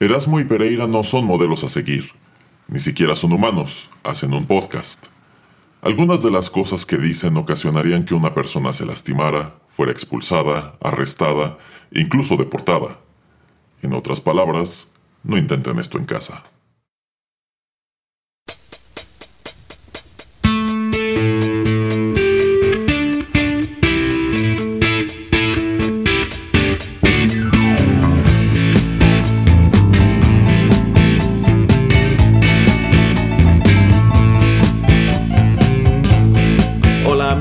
Erasmo y Pereira no son modelos a seguir, ni siquiera son humanos, hacen un podcast. Algunas de las cosas que dicen ocasionarían que una persona se lastimara, fuera expulsada, arrestada, incluso deportada. En otras palabras, no intenten esto en casa.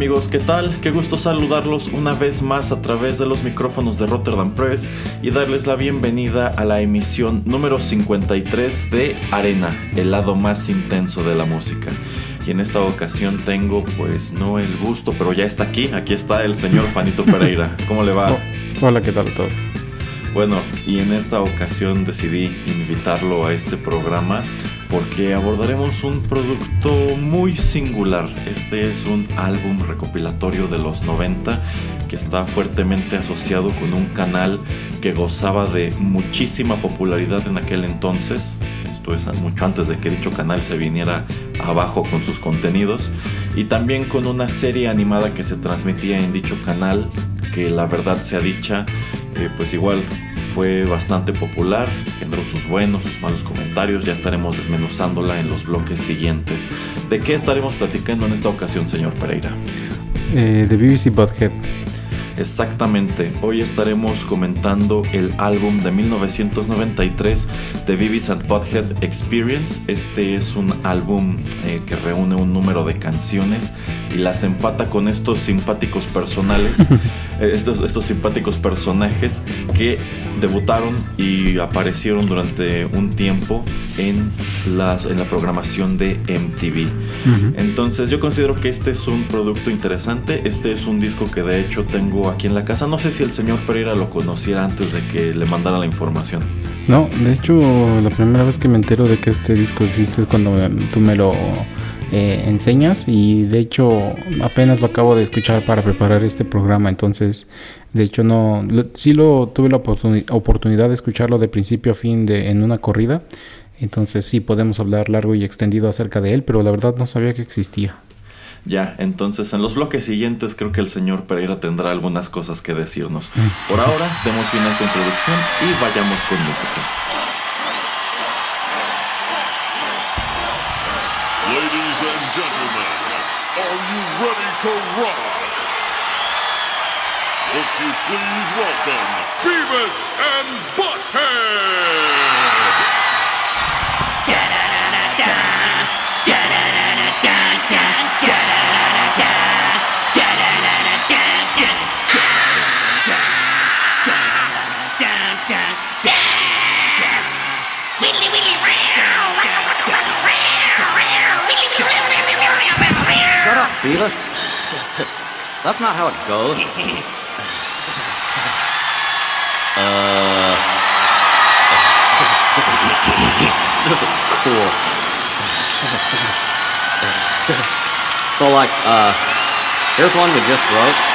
Amigos, ¿qué tal? Qué gusto saludarlos una vez más a través de los micrófonos de Rotterdam Press y darles la bienvenida a la emisión número 53 de Arena, el lado más intenso de la música. Y en esta ocasión tengo, pues no el gusto, pero ya está aquí, aquí está el señor Juanito Pereira. ¿Cómo le va? Oh, hola, ¿qué tal a todos? Bueno, y en esta ocasión decidí invitarlo a este programa porque abordaremos un producto muy singular. Este es un álbum recopilatorio de los 90 que está fuertemente asociado con un canal que gozaba de muchísima popularidad en aquel entonces. Esto es mucho antes de que dicho canal se viniera abajo con sus contenidos. Y también con una serie animada que se transmitía en dicho canal que la verdad sea dicha, eh, pues igual fue bastante popular, generó sus buenos, sus malos comentarios, ya estaremos desmenuzándola en los bloques siguientes. ¿De qué estaremos platicando en esta ocasión, señor Pereira? Eh, de BBC Butthead. Exactamente, hoy estaremos comentando el álbum de 1993 de Beavis and Butthead Experience. Este es un álbum eh, que reúne un número de canciones y las empata con estos simpáticos personales, estos, estos simpáticos personajes que debutaron y aparecieron durante un tiempo en, las, en la programación de MTV. Uh -huh. Entonces yo considero que este es un producto interesante, este es un disco que de hecho tengo aquí en la casa. No sé si el señor Pereira lo conociera antes de que le mandara la información. No, de hecho la primera vez que me entero de que este disco existe es cuando tú me lo eh, enseñas y de hecho apenas lo acabo de escuchar para preparar este programa. Entonces, de hecho no, lo, sí lo tuve la oportun oportunidad de escucharlo de principio a fin de, en una corrida. Entonces sí podemos hablar largo y extendido acerca de él, pero la verdad no sabía que existía. Ya, entonces en los bloques siguientes creo que el señor Pereira tendrá algunas cosas que decirnos. Por ahora, demos fin a esta introducción y vayamos con música. To rock? Would you please welcome Beavis and Butthead! Beavis. That's not how it goes. Uh. cool. so, like, uh, here's one we just wrote.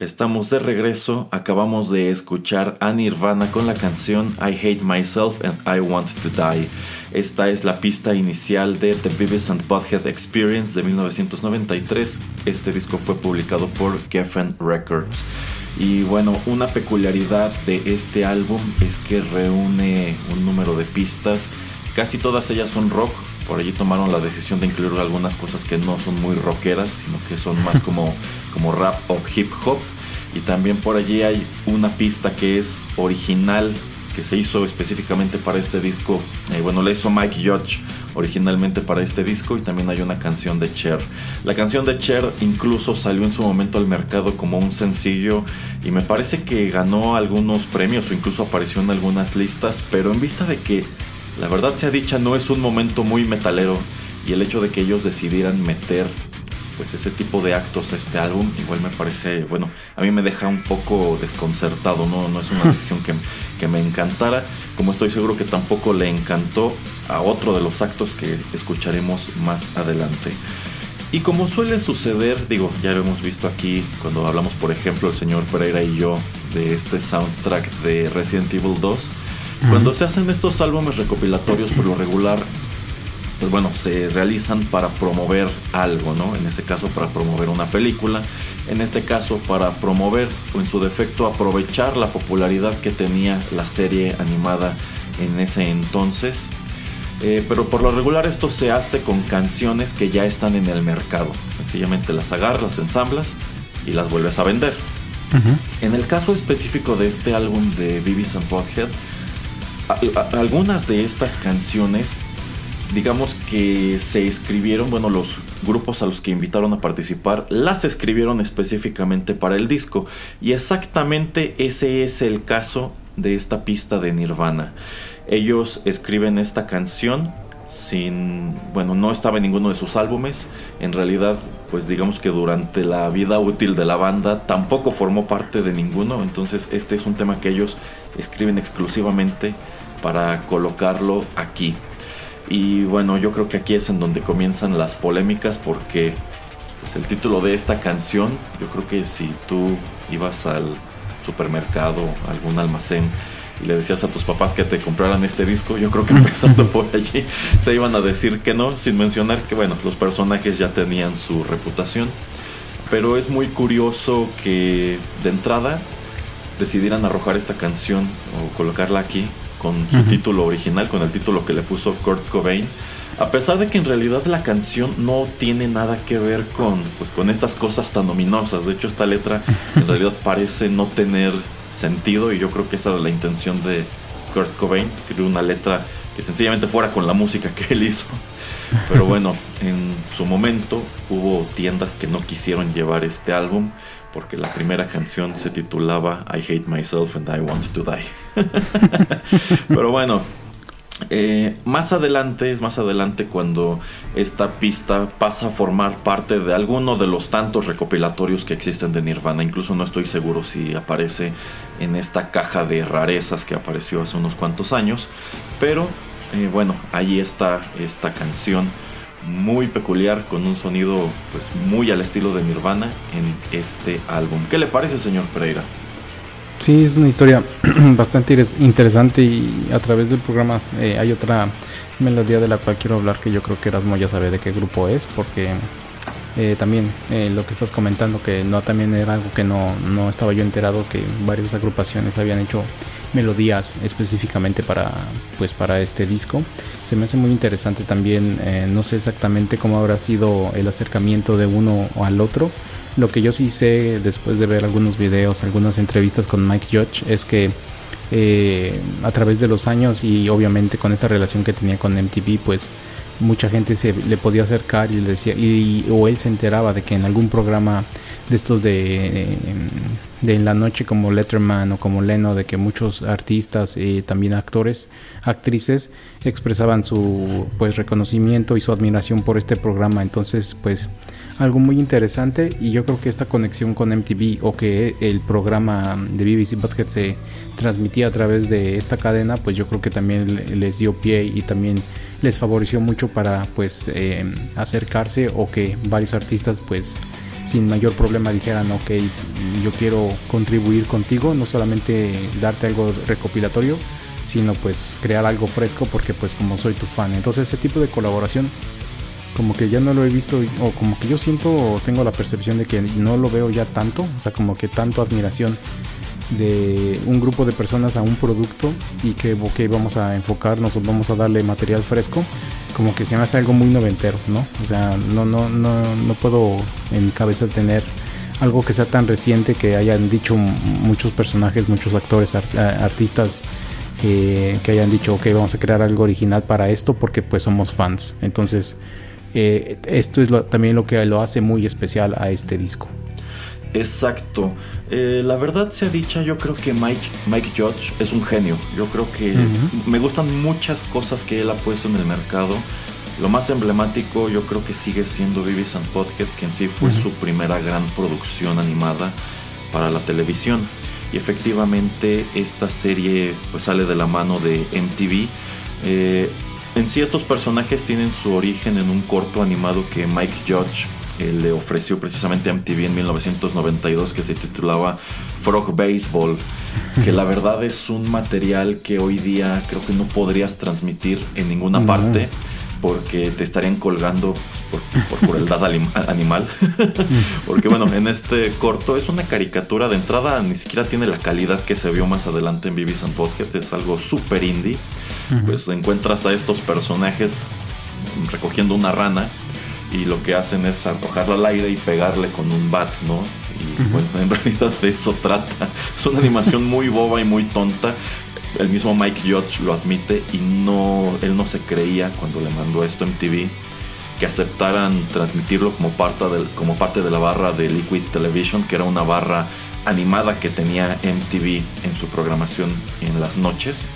Estamos de regreso, acabamos de escuchar a Nirvana con la canción I Hate Myself and I Want to Die. Esta es la pista inicial de The Beavis and Butthead Experience de 1993. Este disco fue publicado por Geffen Records. Y bueno, una peculiaridad de este álbum es que reúne un número de pistas. Casi todas ellas son rock. Por allí tomaron la decisión de incluir algunas cosas que no son muy rockeras, sino que son más como, como rap o hip hop. Y también por allí hay una pista que es original, que se hizo específicamente para este disco. Eh, bueno, la hizo Mike Judge originalmente para este disco y también hay una canción de Cher. La canción de Cher incluso salió en su momento al mercado como un sencillo y me parece que ganó algunos premios o incluso apareció en algunas listas, pero en vista de que la verdad sea dicha no es un momento muy metalero y el hecho de que ellos decidieran meter pues ese tipo de actos a este álbum igual me parece, bueno, a mí me deja un poco desconcertado, no, no es una decisión que, que me encantara, como estoy seguro que tampoco le encantó a otro de los actos que escucharemos más adelante. Y como suele suceder, digo, ya lo hemos visto aquí cuando hablamos, por ejemplo, el señor Pereira y yo de este soundtrack de Resident Evil 2, cuando se hacen estos álbumes recopilatorios por lo regular, pues bueno, se realizan para promover algo, ¿no? En ese caso para promover una película, en este caso para promover o en su defecto aprovechar la popularidad que tenía la serie animada en ese entonces. Eh, pero por lo regular esto se hace con canciones que ya están en el mercado. Sencillamente las agarras, las ensamblas y las vuelves a vender. En el caso específico de este álbum de Beavis and Butthead, algunas de estas canciones digamos que se escribieron, bueno, los grupos a los que invitaron a participar las escribieron específicamente para el disco. Y exactamente ese es el caso de esta pista de Nirvana. Ellos escriben esta canción sin, bueno, no estaba en ninguno de sus álbumes. En realidad, pues digamos que durante la vida útil de la banda tampoco formó parte de ninguno. Entonces este es un tema que ellos escriben exclusivamente para colocarlo aquí. Y bueno, yo creo que aquí es en donde comienzan las polémicas porque pues, el título de esta canción, yo creo que si tú ibas al supermercado, a algún almacén y le decías a tus papás que te compraran este disco, yo creo que empezando por allí te iban a decir que no, sin mencionar que bueno, los personajes ya tenían su reputación. Pero es muy curioso que de entrada decidieran arrojar esta canción o colocarla aquí con su título original, con el título que le puso Kurt Cobain. A pesar de que en realidad la canción no tiene nada que ver con, pues, con estas cosas tan ominosas. De hecho, esta letra en realidad parece no tener sentido y yo creo que esa era la intención de Kurt Cobain, escribir una letra que sencillamente fuera con la música que él hizo. Pero bueno, en su momento hubo tiendas que no quisieron llevar este álbum porque la primera canción se titulaba I Hate Myself and I Want to Die. Pero bueno, eh, más adelante, es más adelante cuando esta pista pasa a formar parte de alguno de los tantos recopilatorios que existen de Nirvana. Incluso no estoy seguro si aparece en esta caja de rarezas que apareció hace unos cuantos años. Pero eh, bueno, ahí está esta canción muy peculiar con un sonido pues muy al estilo de Nirvana en este álbum. ¿Qué le parece, señor Pereira? Sí, es una historia bastante interes- interesante y a través del programa eh, hay otra melodía de la cual quiero hablar que yo creo que Erasmo ya sabe de qué grupo es porque eh, también eh, lo que estás comentando que no también era algo que no, no estaba yo enterado que varias agrupaciones habían hecho melodías específicamente para pues para este disco. Se me hace muy interesante también eh, no sé exactamente cómo habrá sido el acercamiento de uno al otro. Lo que yo sí sé después de ver algunos videos, algunas entrevistas con Mike Judge es que eh, a través de los años y obviamente con esta relación que tenía con MTV, pues mucha gente se le podía acercar y le decía y, o él se enteraba de que en algún programa de estos de, de en la noche como Letterman o como Leno de que muchos artistas y también actores actrices expresaban su pues reconocimiento y su admiración por este programa. Entonces pues algo muy interesante y yo creo que esta conexión con MTV o que el programa de BBC Podcast se transmitía a través de esta cadena, pues yo creo que también les dio pie y también les favoreció mucho para pues eh, acercarse o que varios artistas pues sin mayor problema dijeran ok yo quiero contribuir contigo no solamente darte algo recopilatorio sino pues crear algo fresco porque pues como soy tu fan entonces ese tipo de colaboración como que ya no lo he visto o como que yo siento o tengo la percepción de que no lo veo ya tanto o sea como que tanto admiración de un grupo de personas a un producto y que vamos a enfocarnos o vamos a darle material fresco, como que se me hace algo muy noventero, ¿no? O sea, no, no, no, no puedo en mi cabeza tener algo que sea tan reciente que hayan dicho muchos personajes, muchos actores, artistas eh, que hayan dicho, ok, vamos a crear algo original para esto porque pues somos fans. Entonces, eh, esto es también lo que lo hace muy especial a este disco. Exacto. Eh, la verdad sea dicha, yo creo que Mike, Mike Judge es un genio. Yo creo que me gustan muchas cosas que él ha puesto en el mercado. Lo más emblemático yo creo que sigue siendo Beavis and Podhead, que en sí fue su primera gran producción animada para la televisión. Y efectivamente esta serie pues sale de la mano de MTV. Eh, en sí estos personajes tienen su origen en un corto animado que Mike Judge le ofreció precisamente a MTV en 1992 que se titulaba Frog Baseball, que la verdad es un material que hoy día creo que no podrías transmitir en ninguna parte porque te estarían colgando por, por crueldad animal. porque bueno, en este corto es una caricatura de entrada, ni siquiera tiene la calidad que se vio más adelante en Beavis and Butthead, es algo súper indie. Pues encuentras a estos personajes recogiendo una rana y lo que hacen es arrojarla al aire y pegarle con un bat, ¿no? Y bueno, en realidad de eso trata. Es una animación muy boba y muy tonta. El mismo Mike Judge lo admite y no, él no se creía cuando le mandó esto a MTV que aceptaran transmitirlo como parte, del, como parte de la barra de Liquid Television, que era una barra animada que tenía MTV en su programación en las noches.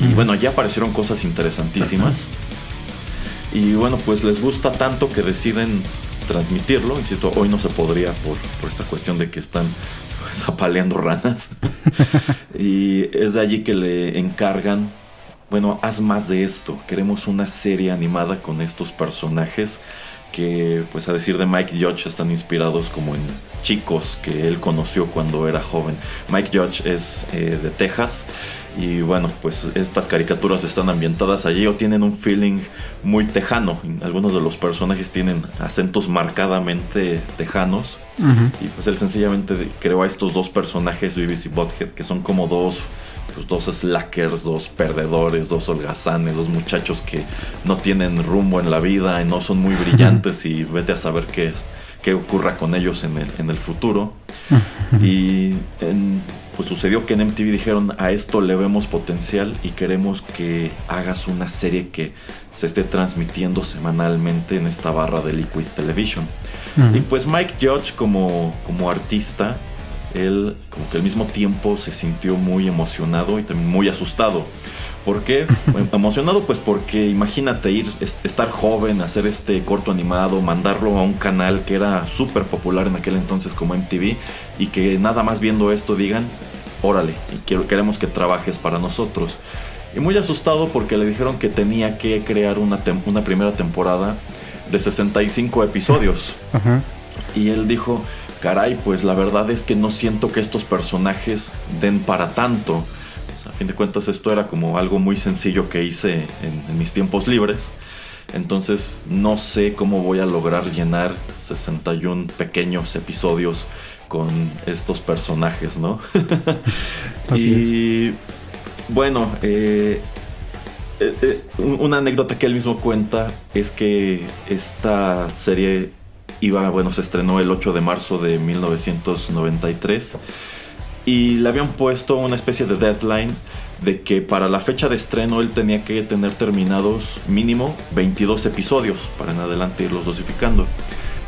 Y bueno, ya aparecieron cosas interesantísimas. Y bueno, pues les gusta tanto que deciden transmitirlo. Insisto, hoy no se podría por, esta cuestión de que están zapaleando ranas. y es de allí que le encargan, bueno, haz más de esto. Queremos una serie animada con estos personajes que, pues a decir de Mike Judge, están inspirados como en chicos que él conoció cuando era joven. Mike Judge es eh, de Texas y bueno, pues estas caricaturas están ambientadas allí o tienen un feeling muy tejano. Algunos de los personajes tienen acentos marcadamente tejanos. Y pues él sencillamente creó a estos dos personajes, BBC Bothead, que son como dos, pues dos slackers, dos perdedores, dos holgazanes, dos muchachos que no tienen rumbo en la vida y no son muy brillantes y vete a saber qué, qué ocurra con ellos en el, en el futuro. y en, pues sucedió que en MTV dijeron a esto le vemos potencial y queremos que hagas una serie que se esté transmitiendo semanalmente en esta barra de Liquid Television. Y pues Mike Judge como, como artista, él como que al mismo tiempo se sintió muy emocionado y también muy asustado. ¿Por qué? emocionado pues porque imagínate ir, estar joven, hacer este corto animado, mandarlo a un canal que era súper popular en aquel entonces como MTV y que nada más viendo esto digan, órale, y quiero, queremos que trabajes para nosotros. Y muy asustado porque le dijeron que tenía que crear una, una primera temporada de 65 episodios. Y él dijo, caray, pues la verdad es que no siento que estos personajes den para tanto. a fin de cuentas esto era como algo muy sencillo que hice en mis tiempos libres. Entonces no sé cómo voy a lograr llenar 61 pequeños episodios con estos personajes, ¿no? y bueno, eh, eh, eh, una anécdota que él mismo cuenta es que esta serie iba, bueno, se estrenó el 8 de marzo de 1993 y le habían puesto una especie de deadline de que para la fecha de estreno él tenía que tener terminados mínimo 22 episodios para en adelante irlos dosificando.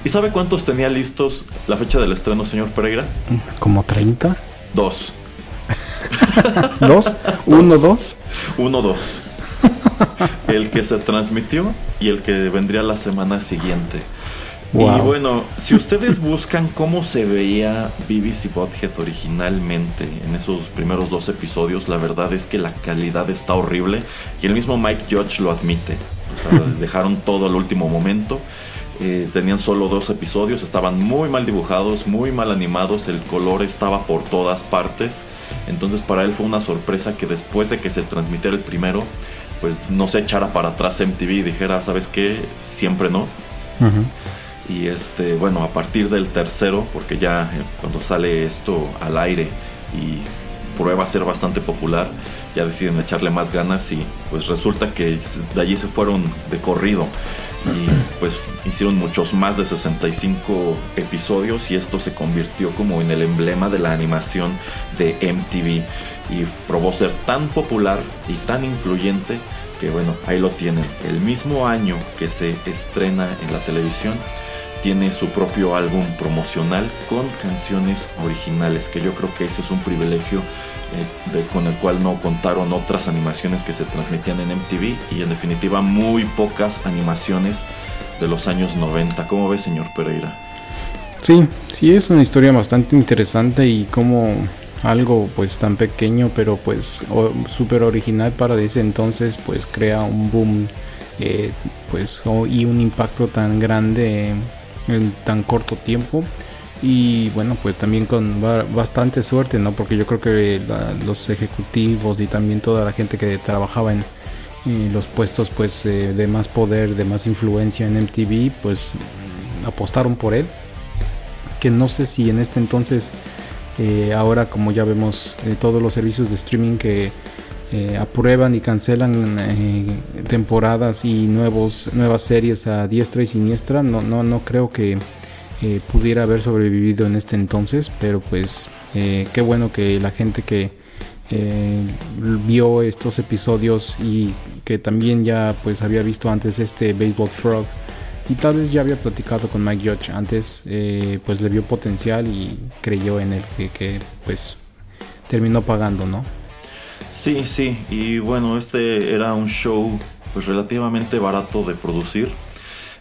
¿Y sabe cuántos tenía listos la fecha del estreno, señor Pereira? ¿Como 30? Dos. ¿Dos? ¿Uno, dos? Uno, dos. el que se transmitió y el que vendría la semana siguiente. Y bueno, si ustedes buscan cómo se veía y Butthead originalmente en esos primeros dos episodios, la verdad es que la calidad está horrible y el mismo Mike Judge lo admite. O sea, dejaron todo al último momento. Eh, tenían solo dos episodios, estaban muy mal dibujados, muy mal animados, el color estaba por todas partes. Entonces para él fue una sorpresa que después de que se transmitiera el primero, pues no se echara para atrás MTV y dijera, ¿sabes qué? Siempre no. Ujú. Y este, bueno, a partir del tercero, porque ya eh, cuando sale esto al aire y prueba a ser bastante popular, ya deciden echarle más ganas y pues resulta que de allí se fueron de corrido y pues hicieron muchos más de 65 episodios y esto se convirtió como en el emblema de la animación de MTV y probó ser tan popular y tan influyente que bueno, ahí lo tienen. El mismo año que se estrena en la televisión, tiene su propio álbum promocional con canciones originales, que yo creo que ese es un privilegio eh, de- con el cual no contaron otras animaciones que se transmitían en MTV y en definitiva muy pocas animaciones de los años 90. ¿Cómo ves, señor Pereira? Sí, sí es una historia bastante interesante y como algo pues tan pequeño pero pues súper original para ese entonces pues crea un boom eh, pues o- y un impacto tan grande en tan corto tiempo. Y bueno pues también con ba- bastante suerte no porque yo creo que los ejecutivos y también toda la gente que trabajaba en los puestos pues eh, de más poder de más influencia en MTV pues apostaron por él. Que no sé si en este entonces, eh, ahora como ya vemos eh, todos los servicios de streaming que eh, aprueban y cancelan eh, temporadas y nuevos, nuevas series a diestra y siniestra, no, no, no creo que eh, pudiera haber sobrevivido en este entonces, pero pues qué bueno que la gente que vio estos episodios y que también ya pues había visto antes este Baseball Frog y tal vez ya había platicado con Mike Judge antes, pues le vio potencial y creyó en él que, que, pues terminó pagando, ¿no? Sí, sí, y bueno, este era un show pues relativamente barato de producir.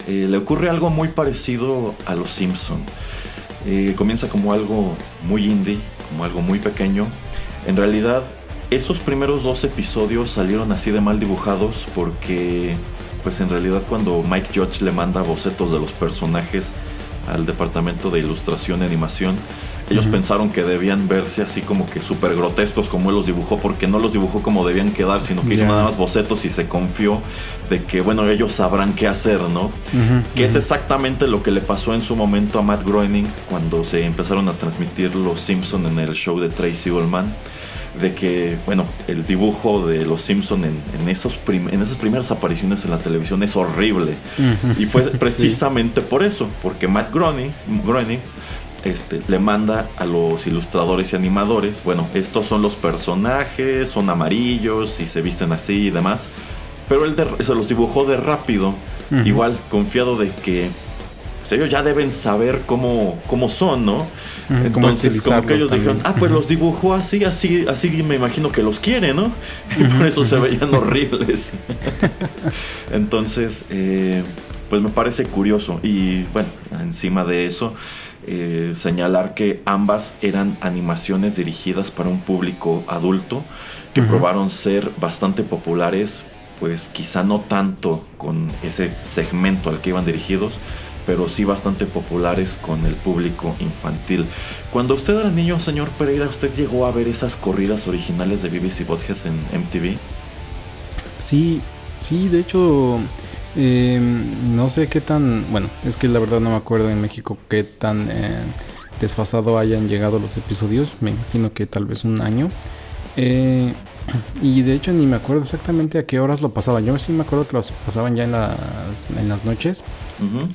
Eh, le ocurre algo muy parecido a Los Simpson. Eh, comienza como algo muy indie, como algo muy pequeño. En realidad, esos primeros dos episodios salieron así de mal dibujados porque, pues en realidad cuando Mike Judge le manda bocetos de los personajes al departamento de ilustración y animación, ellos pensaron que debían verse así como que súper grotescos como él los dibujó, porque no los dibujó como debían quedar, sino que hizo Ya. nada más bocetos y se confió de que, bueno, ellos sabrán qué hacer, ¿no? que es exactamente lo que le pasó en su momento a Matt Groening cuando se empezaron a transmitir Los Simpson en el show de Tracy Ullman. De que, bueno, el dibujo de Los Simpson en, en esos prim- en esas primeras apariciones en la televisión es horrible. Y fue precisamente por eso, porque Matt Groening, Groening este, le manda a los ilustradores y animadores, bueno, estos son los personajes, son amarillos y se visten así y demás, pero él de- se los dibujó de rápido, igual confiado de que pues, ellos ya deben saber cómo, cómo son, ¿no? Entonces, como que ellos dijeron, ah, pues los dibujó así, así, así me imagino que los quiere, ¿no? Y por eso se veían horribles. Entonces, eh, pues me parece curioso. Y bueno, encima de eso, eh, señalar que ambas eran animaciones dirigidas para un público adulto que probaron ser bastante populares, pues quizá no tanto con ese segmento al que iban dirigidos, pero sí bastante populares con el público infantil. Cuando usted era niño, señor Pereira, ¿usted llegó a ver esas corridas originales de BBC Bothead en MTV? Sí, sí, de hecho, eh, no sé qué tan, bueno, es que la verdad no me acuerdo en México qué tan eh, desfasado hayan llegado los episodios, me imagino que tal vez un año. Eh, y de hecho ni me acuerdo exactamente a qué horas lo pasaban. Yo sí me acuerdo que los pasaban ya en las, en las noches.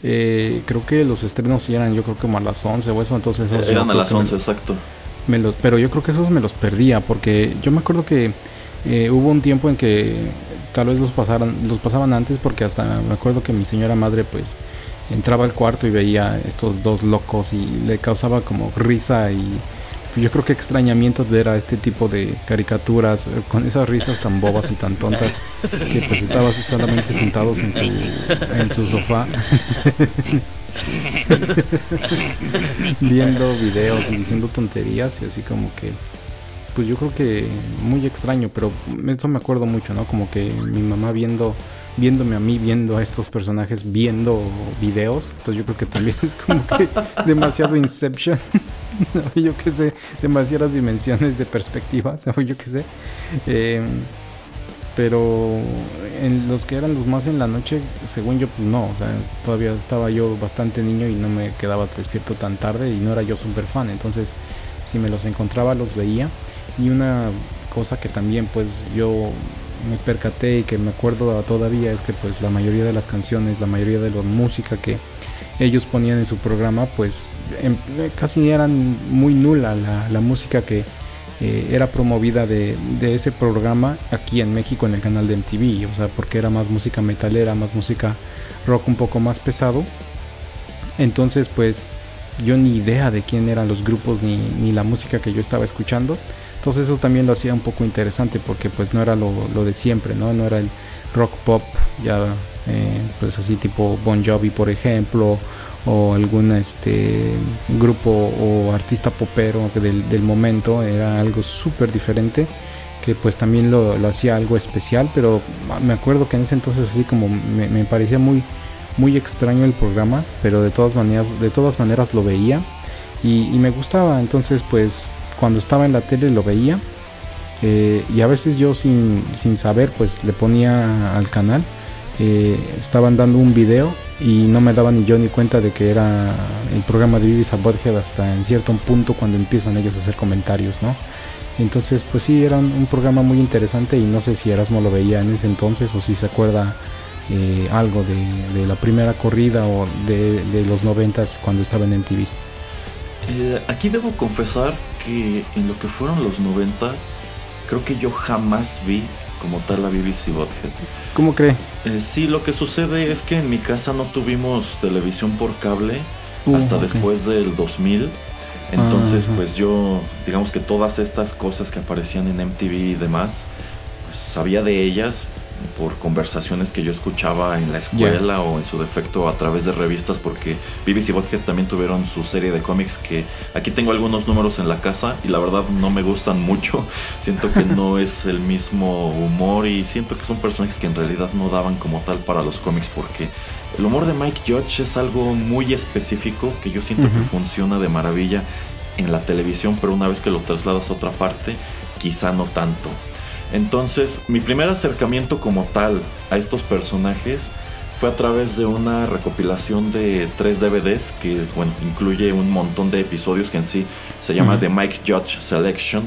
Eh, creo que los estrenos sí eran yo creo que como a las 11 o eso, entonces esos Eran a las que me- 11, exacto. me los, pero yo creo que esos me los perdía porque yo me acuerdo que eh, hubo un tiempo en que tal vez los pasaran, los pasaban antes porque hasta me acuerdo que mi señora madre pues entraba al cuarto y veía estos dos locos y le causaba como risa y pues, yo creo que extrañamiento ver a este tipo de caricaturas eh, con esas risas tan bobas y tan tontas que pues estaba solamente sentados en su en su sofá viendo videos y diciendo tonterías y así como que pues yo creo que muy extraño, pero eso me acuerdo mucho, ¿no? Como que mi mamá viendo viéndome a mí viendo a estos personajes viendo videos, entonces yo creo que también es como que demasiado Inception. yo qué sé, demasiadas dimensiones de perspectivas, yo qué sé. Eh, pero en los que eran los más en la noche, según yo, pues no, o sea, todavía estaba yo bastante niño y no me quedaba despierto tan tarde y no era yo súper fan, entonces si me los encontraba los veía. Y una cosa que también pues yo me percaté y que me acuerdo todavía es que pues la mayoría de las canciones, la mayoría de la música que ellos ponían en su programa pues em, casi eran muy nula la, música que eh, era promovida de, de, ese programa aquí en México en el canal de MTV, o sea, porque era más música metalera, más música rock un poco más pesado. Entonces, pues yo ni idea de quién eran los grupos ni, ni la música que yo estaba escuchando. Entonces eso también lo hacía un poco interesante porque pues no era lo, lo de siempre, ¿no? No era el rock pop ya eh, pues así tipo Bon Jovi por ejemplo o algún este grupo o artista popero del, del momento era algo súper diferente que pues también lo, lo, hacía algo especial pero me acuerdo que en ese entonces así como me, me, parecía muy muy extraño el programa pero de todas maneras de todas maneras lo veía y, y me gustaba entonces pues cuando estaba en la tele lo veía eh, y a veces yo sin, sin, saber pues le ponía al canal eh, estaban dando un video y no me daba ni yo ni cuenta de que era el programa de Vivis Butthead hasta en cierto punto cuando empiezan ellos a hacer comentarios, ¿no? Entonces, pues sí, era un, un, programa muy interesante y no sé si Erasmo lo veía en ese entonces o si se acuerda eh, algo de, de, la primera corrida o de, de los noventas cuando estaba en MTV. Eh, aquí debo confesar que en lo que fueron los 90, creo que yo jamás vi como tal la BBC Bothead. ¿Cómo cree? Eh, sí, lo que sucede es que en mi casa no tuvimos televisión por cable uh, hasta okay. después del 2000. Entonces, pues yo, digamos que todas estas cosas que aparecían en MTV y demás, pues sabía de ellas por conversaciones que yo escuchaba en la escuela yeah. o en su defecto a través de revistas porque BBC Bothead también tuvieron su serie de cómics que aquí tengo algunos números en la casa y la verdad no me gustan mucho siento que no es el mismo humor y siento que son personajes que en realidad no daban como tal para los cómics porque el humor de Mike Judge es algo muy específico que yo siento uh -huh. que funciona de maravilla en la televisión pero una vez que lo trasladas a otra parte quizá no tanto entonces, mi primer acercamiento como tal a estos personajes fue a través de una recopilación de tres DVDs que bueno, incluye un montón de episodios que en sí se llama uh -huh. The Mike Judge Selection,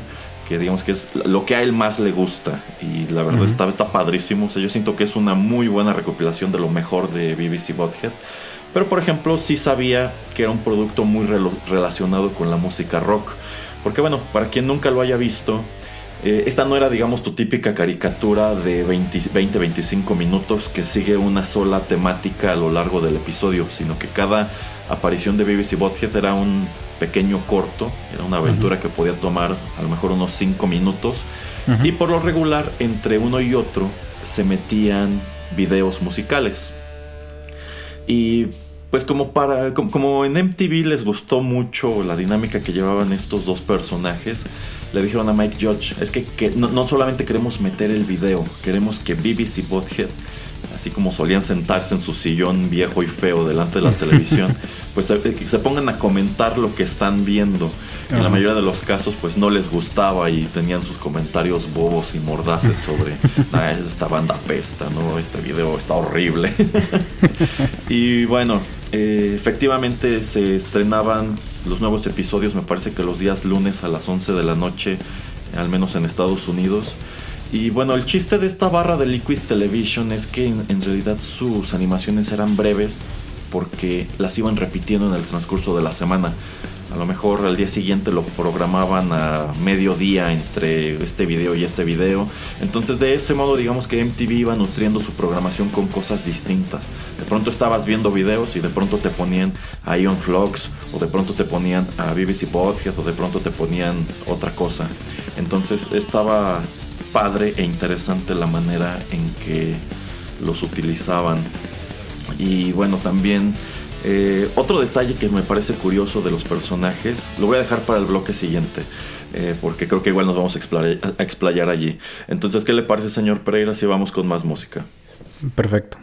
que digamos que es lo que a él más le gusta y la verdad uh -huh. está, está padrísimo. O sea, yo siento que es una muy buena recopilación de lo mejor de BBC Bothead. Pero por ejemplo, sí sabía que era un producto muy re relacionado con la música rock. Porque bueno, para quien nunca lo haya visto, eh, esta no era, digamos, tu típica caricatura de 20-25 minutos que sigue una sola temática a lo largo del episodio, sino que cada aparición de BBC Bothead era un pequeño corto, era una aventura uh -huh. que podía tomar a lo mejor unos 5 minutos, uh -huh. y por lo regular, entre uno y otro se metían videos musicales. Y pues como para como en MTV les gustó mucho la dinámica que llevaban estos dos personajes, le dijeron a Mike Judge, es que, que no, no, solamente queremos meter el video, queremos que BBC Bothead, así como solían sentarse en su sillón viejo y feo delante de la televisión, pues se, se, pongan a comentar lo que están viendo. En la mayoría de los casos pues no les gustaba y tenían sus comentarios bobos y mordaces sobre ah, esta banda pesta, ¿no? Este video está horrible. y bueno, eh, efectivamente se estrenaban los nuevos episodios, me parece que los días lunes a las 11 de la noche, al menos en Estados Unidos. Y bueno, el chiste de esta barra de Liquid Television es que en, en, realidad sus animaciones eran breves porque las iban repitiendo en el transcurso de la semana. A lo mejor al día siguiente lo programaban a mediodía entre este video y este video. Entonces de ese modo digamos que MTV iba nutriendo su programación con cosas distintas. De pronto estabas viendo videos y de pronto te ponían a Ion Vlogs o de pronto te ponían a BBC Podcast o de pronto te ponían otra cosa. Entonces estaba padre e interesante la manera en que los utilizaban. Y bueno, también eh, otro detalle que me parece curioso de los personajes, lo voy a dejar para el bloque siguiente, eh, porque creo que igual nos vamos a a explayar allí. Entonces, ¿qué le parece, señor Pereira, si vamos con más música? Perfecto.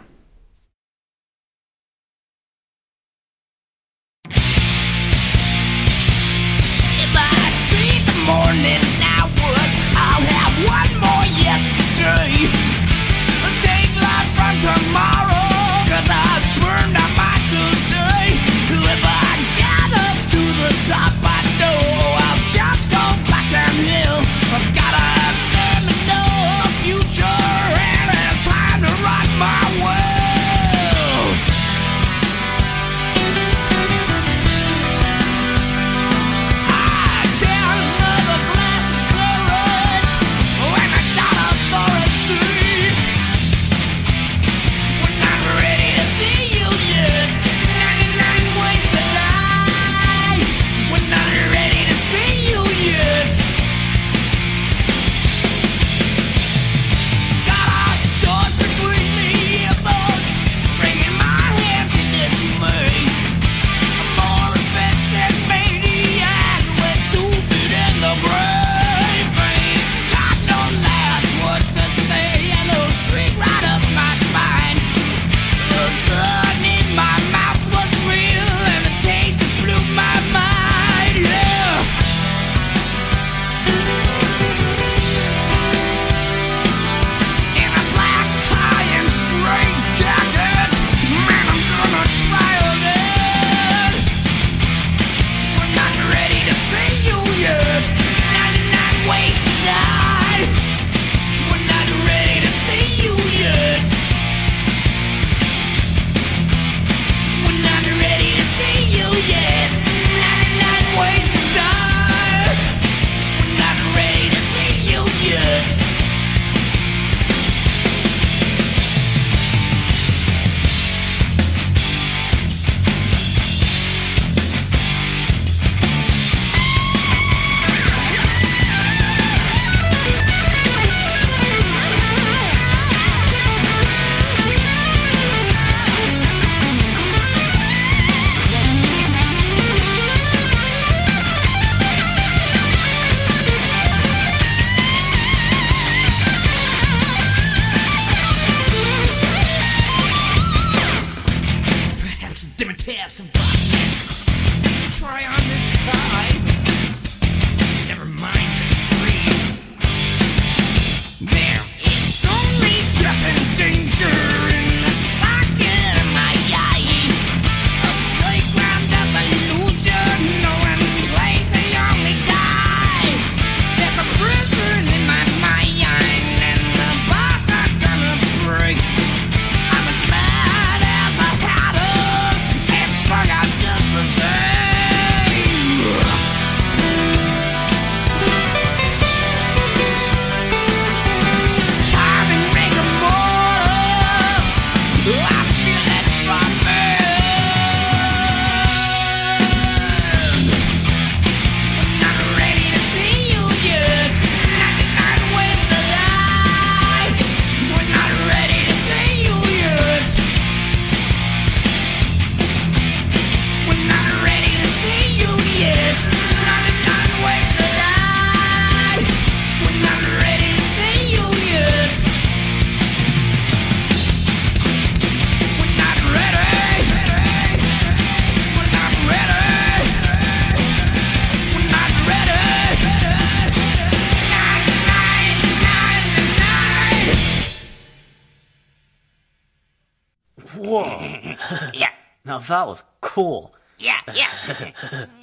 That was cool. Yeah, yeah.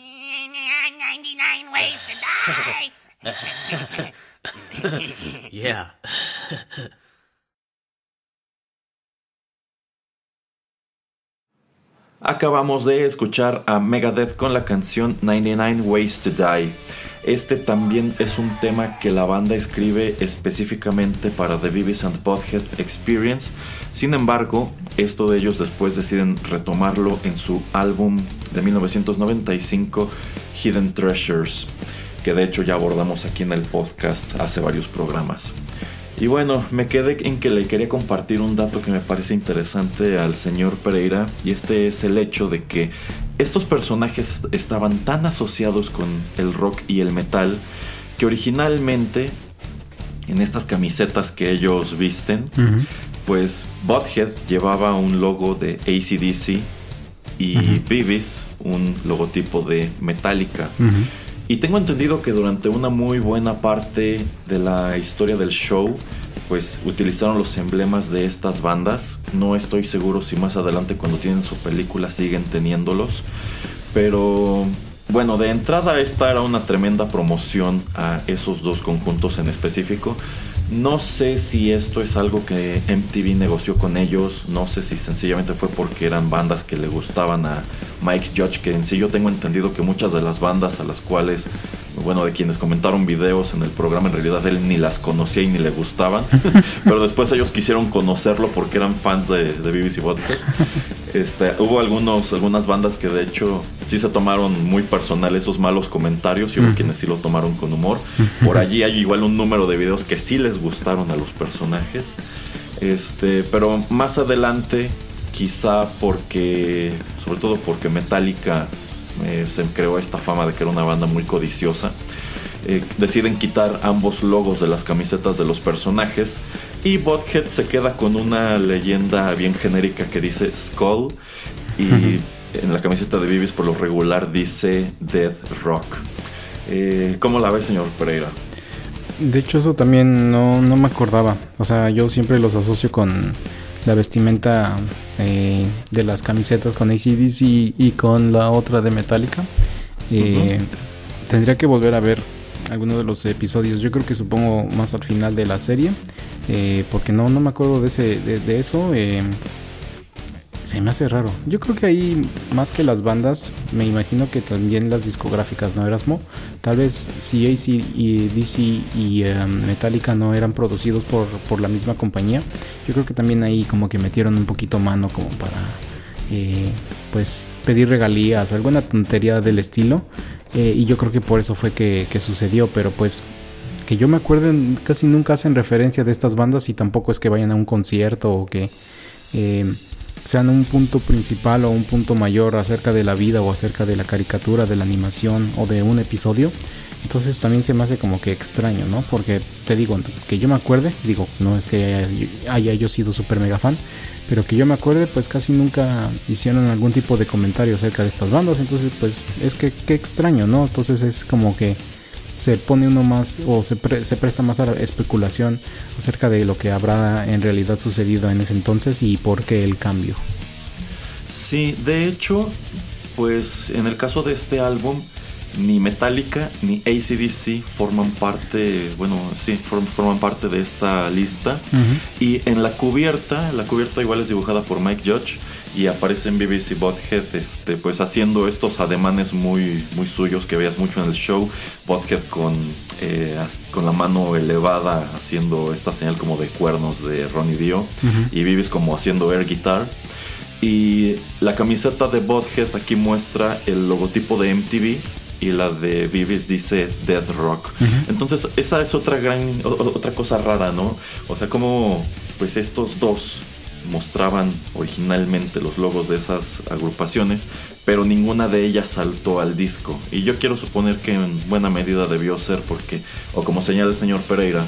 99 ways to die. yeah. Acabamos de escuchar a Megadeth con la canción 99 Ways to Die. Este también es un tema que la banda escribe específicamente para The Beavis and Experience, sin embargo, esto de ellos después deciden retomarlo en su álbum de 1995, Hidden Treasures, que de hecho ya abordamos aquí en el podcast hace varios programas. Y bueno, me quedé en que le quería compartir un dato que me parece interesante al señor Pereira, y este es el hecho de que estos personajes estaban tan asociados con el rock y el metal que originalmente en estas camisetas que ellos visten pues Butthead llevaba un logo de ACDC y Beavis un logotipo de Metallica. Y tengo entendido que durante una muy buena parte de la historia del show, pues utilizaron los emblemas de estas bandas. No estoy seguro si más adelante cuando tienen su película siguen teniéndolos. Pero bueno, de entrada esta era una tremenda promoción a esos dos conjuntos en específico. No sé si esto es algo que MTV negoció con ellos, no sé si sencillamente fue porque eran bandas que le gustaban a Mike Judge, que en sí yo tengo entendido que muchas de las bandas a las cuales, bueno, de quienes comentaron videos en el programa, en realidad él ni las conocía y ni le gustaban, pero después ellos quisieron conocerlo porque eran fans de, de BBC Vodka. Este, hubo algunos, algunas bandas que de hecho sí se tomaron muy personal esos malos comentarios y hubo quienes sí lo tomaron con humor. Por allí hay igual un número de videos que sí les gustaron a los personajes. Este, pero más adelante, quizá porque, sobre todo porque Metallica eh, se creó esta fama de que era una banda muy codiciosa. eh, deciden quitar ambos logos de las camisetas de los personajes y Bothead se queda con una leyenda bien genérica que dice Skull y en la camiseta de Vivis por lo regular dice Death Rock. Eh, ¿Cómo la ves, señor Pereira? De hecho, eso también no, no me acordaba. O sea, yo siempre los asocio con la vestimenta eh, de las camisetas con ACDC y, y con la otra de Metallica. Eh, Tendría que volver a ver alguno de los episodios. Yo creo que supongo más al final de la serie. eh, porque no, no me acuerdo de, ese, de, de eso. Se me hace raro. Yo creo que ahí, más que las bandas, me imagino que también las discográficas, ¿no, Erasmo? Tal vez si AC y DC y eh, Metallica no eran producidos por, por la misma compañía, yo creo que también ahí como que metieron un poquito mano como para, eh, pues, pedir regalías, alguna tontería del estilo. eh, y yo creo que por eso fue que, sucedió, pero pues que yo me acuerdo, casi nunca hacen referencia de estas bandas y tampoco es que vayan a un concierto o que eh, sean un punto principal o un punto mayor acerca de la vida o acerca de la caricatura, de la animación o de un episodio. Entonces también se me hace como que extraño, ¿no? Porque te digo, que yo me acuerde, digo, no es que haya, yo sido súper mega fan, pero que yo me acuerde, pues casi nunca hicieron algún tipo de comentario acerca de estas bandas. Entonces, pues es que qué extraño, ¿no? Entonces es como que se pone uno más o se, pre- se presta más a la especulación acerca de lo que habrá en realidad sucedido en ese entonces y por qué el cambio. Sí, de hecho, pues en el caso de este álbum, ni Metallica ni ACDC forman parte, bueno, sí, form- forman parte de esta lista. Y en la cubierta, la cubierta igual es dibujada por Mike Judge y aparece en BBC Bothead, este, pues haciendo estos ademanes muy, muy suyos que veas mucho en el show. Bothead con, eh, con la mano elevada haciendo esta señal como de cuernos de Ronnie Dio y Vivis como haciendo air guitar. Y la camiseta de Bothead aquí muestra el logotipo de MTV y la de Vivis dice Death Rock. Entonces, esa es otra gran otra cosa rara, ¿no? O sea, como pues estos dos mostraban originalmente los logos de esas agrupaciones, pero ninguna de ellas saltó al disco. Y yo quiero suponer que en buena medida debió ser porque, o como señala el señor Pereira,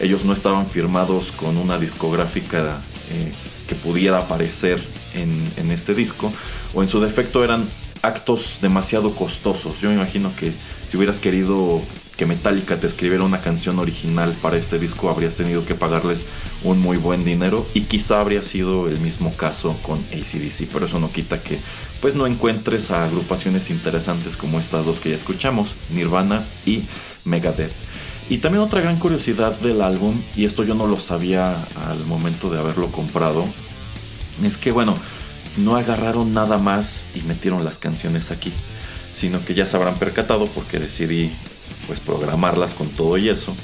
ellos no estaban firmados con una discográfica eh, que pudiera aparecer en, en este disco, o en su defecto eran actos demasiado costosos. Yo me imagino que si hubieras querido que Metallica te escribiera una canción original para este disco, habrías tenido que pagarles un muy buen dinero y quizá habría sido el mismo caso con ACDC, pero eso no quita que pues no encuentres a agrupaciones interesantes como estas dos que ya escuchamos, Nirvana y Megadeth. Y también otra gran curiosidad del álbum, y esto yo no lo sabía al momento de haberlo comprado, es que bueno, no agarraron nada más y metieron las canciones aquí, sino que ya se habrán percatado porque decidí pues programarlas con todo y eso.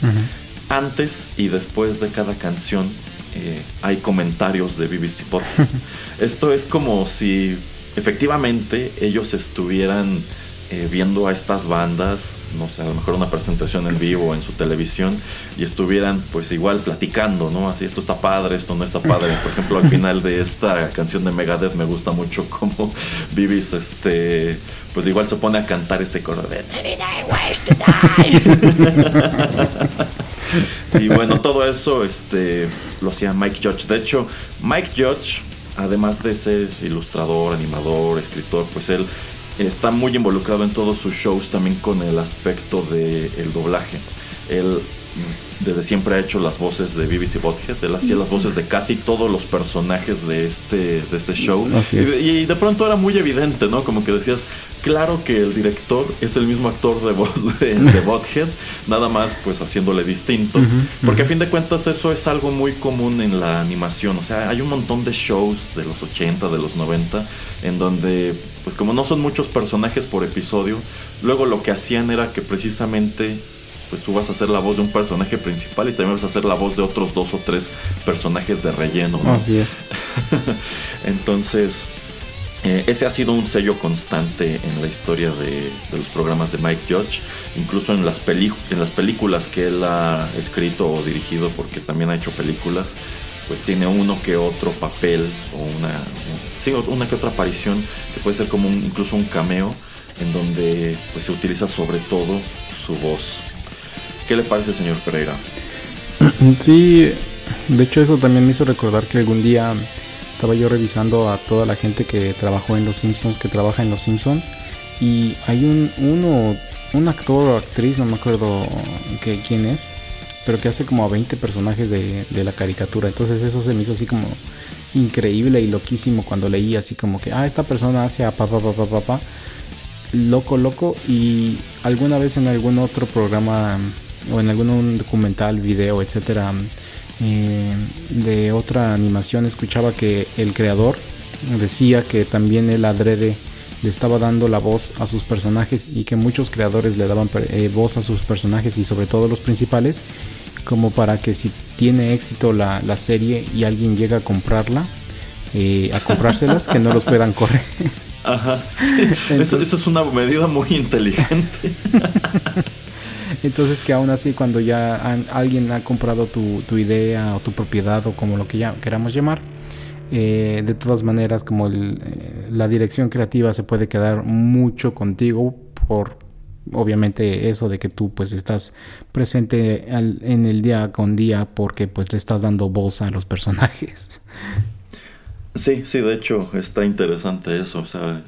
Antes y después de cada canción eh, hay comentarios de BBC Pop. Esto es como si efectivamente ellos estuvieran eh, viendo a estas bandas, no sé, a lo mejor una presentación en vivo en su televisión y estuvieran pues igual platicando, ¿no? Así, esto está padre, esto no está padre. Por ejemplo, al final de esta canción de Megadeth me gusta mucho cómo Vivis, este, pues igual se pone a cantar este coro de y bueno, todo eso este, lo hacía Mike Judge. De hecho, Mike Judge, además de ser ilustrador, animador, escritor, pues él está muy involucrado en todos sus shows también con el aspecto del el doblaje. Él desde siempre ha hecho las voces de BBC Bothead, él hacía las voces de casi todos los personajes de este, de este show. Así Y, es. de- y de pronto era muy evidente, ¿no? Como que decías, claro que el director es el mismo actor de voz de, de Bothead, nada más pues haciéndole distinto. Porque a fin de cuentas eso es algo muy común en la animación. O sea, hay un montón de shows de los 80, de los 90, en donde pues como no son muchos personajes por episodio, luego lo que hacían era que precisamente pues tú vas a hacer la voz de un personaje principal y también vas a hacer la voz de otros dos o tres personajes de relleno. ¿no? Así es. Entonces, eh, ese ha sido un sello constante en la historia de, de los programas de Mike Judge, incluso en las, en las películas que él ha escrito o dirigido, porque también ha hecho películas, pues tiene uno que otro papel o una, sí, una que otra aparición que puede ser como un- incluso un cameo en donde pues, se utiliza sobre todo su voz. ¿Qué le parece, señor Pereira? Sí, de hecho eso también me hizo recordar que algún día estaba yo revisando a toda la gente que trabajó en Los Simpsons, que trabaja en Los Simpsons, y hay un uno, un actor o actriz, no me acuerdo que, quién es, pero que hace como a 20 personajes de, de la caricatura. Entonces eso se me hizo así como increíble y loquísimo cuando leí así como que, ah, esta persona hace a papá, papá, papá, loco, loco. Y alguna vez en algún otro programa o en algún documental, video, etcétera, eh, de otra animación, escuchaba que el creador decía que también él adrede le estaba dando la voz a sus personajes y que muchos creadores le daban eh, voz a sus personajes y sobre todo los principales como para que si tiene éxito la, la serie y alguien llega a comprarla eh, a comprárselas que no los puedan correr Ajá, sí, eso, eso es una medida muy inteligente. Entonces que aún así cuando ya han- alguien ha comprado tu, tu idea o tu propiedad o como lo que ya queramos llamar, eh, de todas maneras como el, eh, la dirección creativa se puede quedar mucho contigo por obviamente eso de que tú pues estás presente al- en el día con día porque pues le estás dando voz a los personajes. Sí, sí, de hecho está interesante eso. O sea,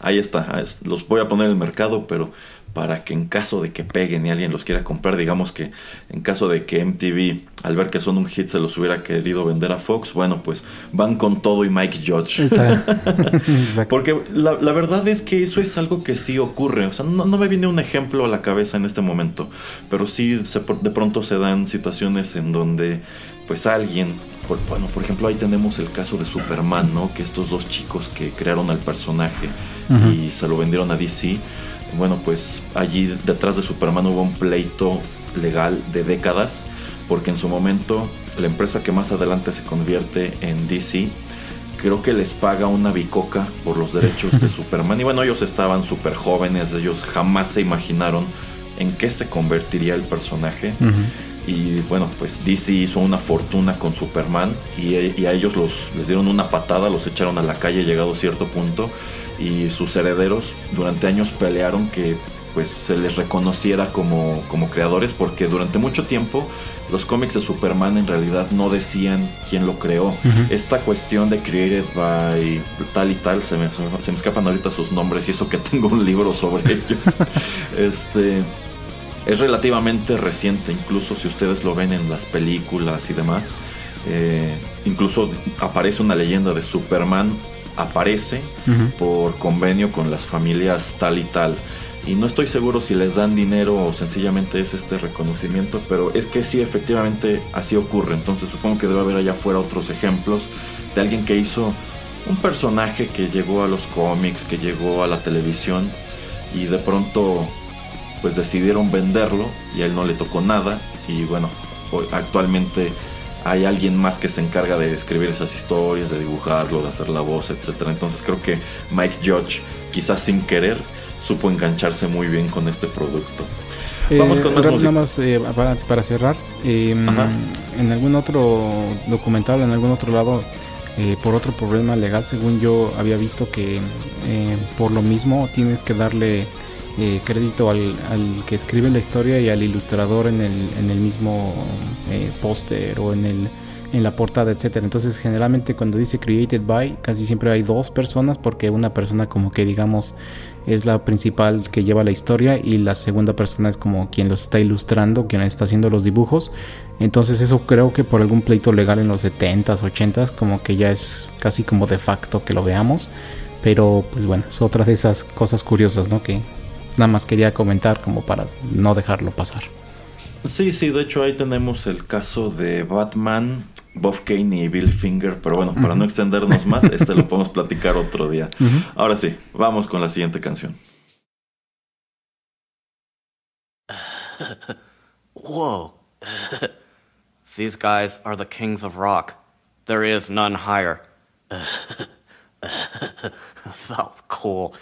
ahí está. es- Los voy a poner en el mercado, pero para que en caso de que peguen y alguien los quiera comprar, digamos que en caso de que MTV, al ver que son un hit, se los hubiera querido vender a Fox, bueno, pues van con todo y Mike Judge. Exacto. Porque la, la verdad es que eso es algo que sí ocurre. O sea, no, no me viene un ejemplo a la cabeza en este momento. Pero sí se- de pronto se dan situaciones en donde pues alguien... por- bueno, por ejemplo ahí tenemos el caso de Superman, ¿no? Que estos dos chicos que crearon al personaje y se lo vendieron a DC. Bueno, pues allí detrás de Superman hubo un pleito legal de décadas. Porque en su momento la empresa que más adelante se convierte en DC creo que les paga una bicoca por los derechos de Superman. Y bueno, ellos estaban súper jóvenes, ellos jamás se imaginaron en qué se convertiría el personaje. Y bueno, pues DC hizo una fortuna con Superman y, y a ellos los, les dieron una patada, los echaron a la calle llegado a cierto punto y sus herederos durante años pelearon que pues se les reconociera como, como creadores porque durante mucho tiempo los cómics de Superman en realidad no decían quién lo creó. Esta cuestión de created by tal y tal, se me, se me escapan ahorita sus nombres y eso que tengo un libro sobre ellos. este es relativamente reciente, incluso si ustedes lo ven en las películas y demás. eh, incluso aparece una leyenda de Superman, aparece por convenio con las familias tal y tal. Y no estoy seguro si les dan dinero o sencillamente es este reconocimiento, pero es que sí, efectivamente así ocurre. Entonces supongo que debe haber allá afuera otros ejemplos de alguien que hizo un personaje que llegó a los cómics, que llegó a la televisión y de pronto pues decidieron venderlo y a él no le tocó nada y bueno, actualmente hay alguien más que se encarga de escribir esas historias, de dibujarlo, de hacer la voz, etcétera. Entonces creo que Mike Judge, quizás sin querer, supo engancharse muy bien con este producto. Eh, Vamos con más música. nada más eh, para, para cerrar. eh, en algún otro documental, en algún otro lado, eh, por otro problema legal, según yo había visto que eh, por lo mismo tienes que darle eh, crédito al, que escribe la historia y al ilustrador en el, en el mismo eh, póster o en el en la portada, etcétera. Entonces, generalmente cuando dice created by, casi siempre hay dos personas porque una persona como que digamos es la principal que lleva la historia y la segunda persona es como quien los está ilustrando, quien está haciendo los dibujos. Entonces, eso creo que por algún pleito legal en los 70s, 80s como que ya es casi como de facto que lo veamos, pero pues bueno, es otra de esas cosas curiosas, ¿no? Que nada más quería comentar como para no dejarlo pasar. Sí, sí, de hecho ahí tenemos el caso de Batman, Bob Kane y Bill Finger, pero bueno, para no extendernos más, este lo podemos platicar otro día. Ahora sí, vamos con la siguiente canción. Whoa. These guys are the kings of rock. There is none higher. Felt cool.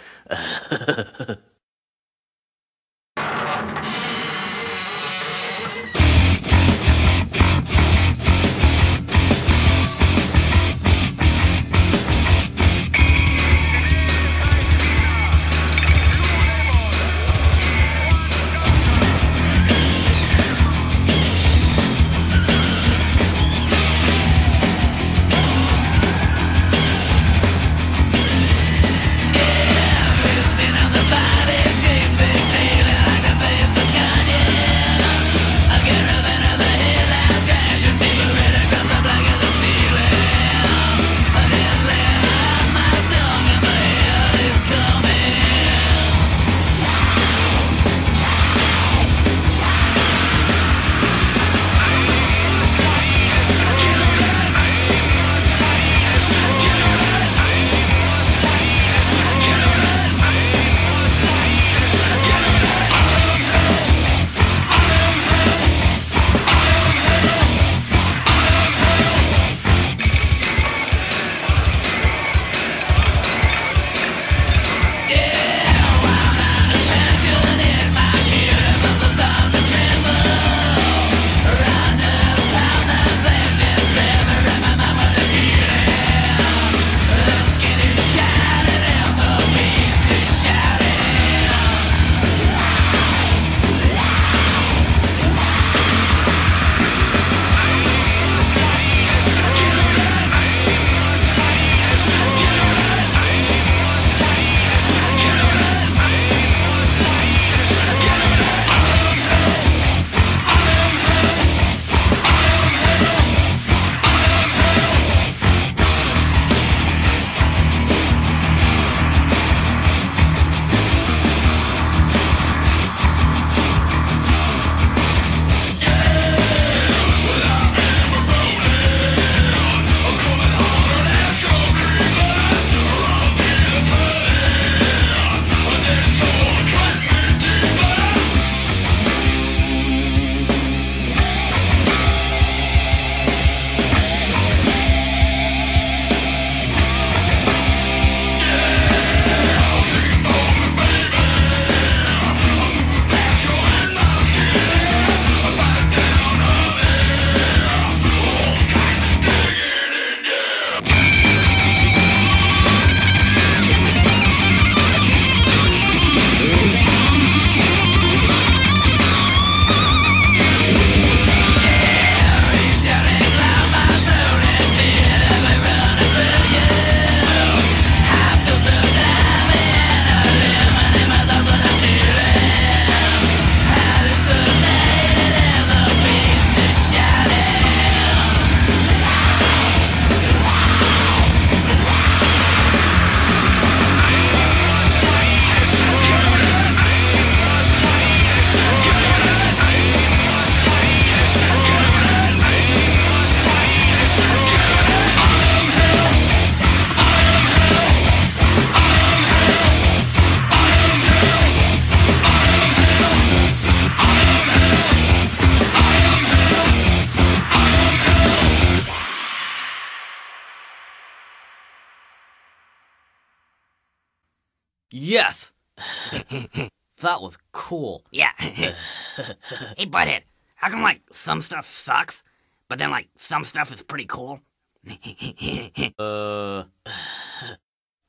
Yes, That was cool. Yeah. hey, butthead, how come, like, some stuff sucks, but then, like, some stuff is pretty cool? Uh.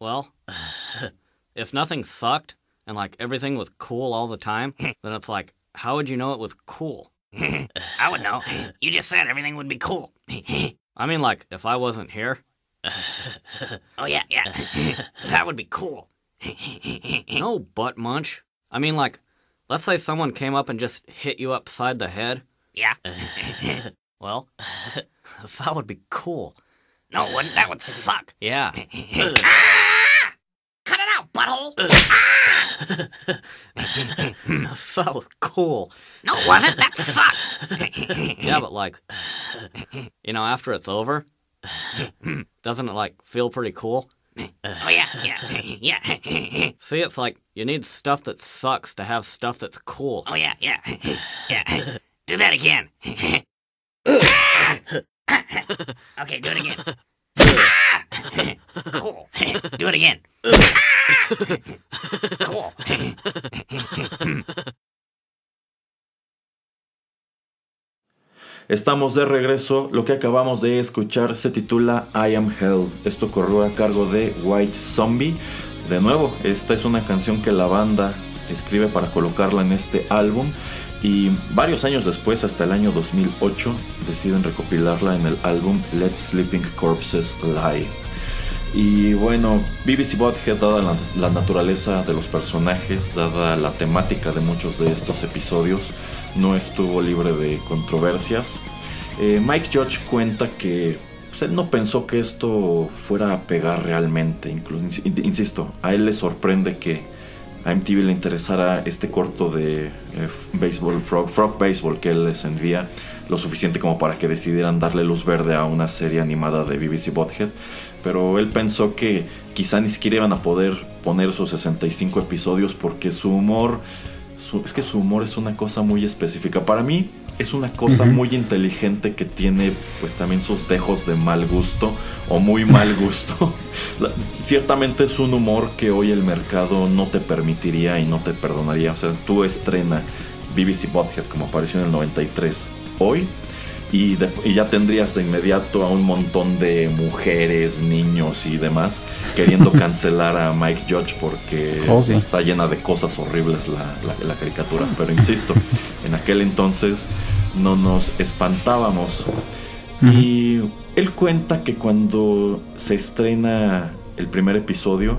Well, if nothing sucked and like everything was cool all the time, then it's like, how would you know it was cool? I would know. You just said everything would be cool. I mean, like, if I wasn't here, oh, yeah, yeah. that would be cool. No butt munch. I mean, like, let's say someone came up and just hit you upside the head. Yeah. Well, that would be cool. No, wouldn't. That would suck. Yeah. Ah! Cut it out, butthole. that was cool. No, wasn't. That sucked. Yeah, but like, you know, after it's over, doesn't it like feel pretty cool? Oh, yeah, yeah, yeah. See, it's like you need stuff that sucks to have stuff that's cool. Oh, yeah, yeah. Yeah. Do that again. okay, do it again. cool. Do it again. cool. Estamos de regreso. Lo que acabamos de escuchar se titula I Am Hell. Esto corrió a cargo de White Zombie. De nuevo, esta es una canción que la banda escribe para colocarla en este álbum. Y varios años después, hasta el año 2008, deciden recopilarla en el álbum Let Sleeping Corpses Lie. Y bueno, BBC Bothead, dada la, la naturaleza de los personajes, dada la temática de muchos de estos episodios, no estuvo libre de controversias. Eh, Mike George cuenta que pues, él no pensó que esto fuera a pegar realmente. Incluso, insisto, a él le sorprende que a MTV le interesara este corto de eh, Baseball, Frog, Frog Baseball que él les envía, lo suficiente como para que decidieran darle luz verde a una serie animada de BBC Bothead. Pero él pensó que quizá ni siquiera iban a poder poner sus 65 episodios porque su humor su- es que su humor es una cosa muy específica. Para mí es una cosa muy inteligente que tiene pues también sus dejos de mal gusto o muy mal gusto. La- ciertamente es un humor que hoy el mercado no te permitiría y no te perdonaría. O sea, tú estrena BBC Bothead como apareció en el 93 hoy y, de- y ya tendrías de inmediato a un montón de mujeres, niños y demás queriendo cancelar a Mike Judge porque Oh, sí. está llena de cosas horribles la, la- la caricatura. Pero insisto, en aquel entonces no nos espantábamos. Y él cuenta que cuando se estrena el primer episodio,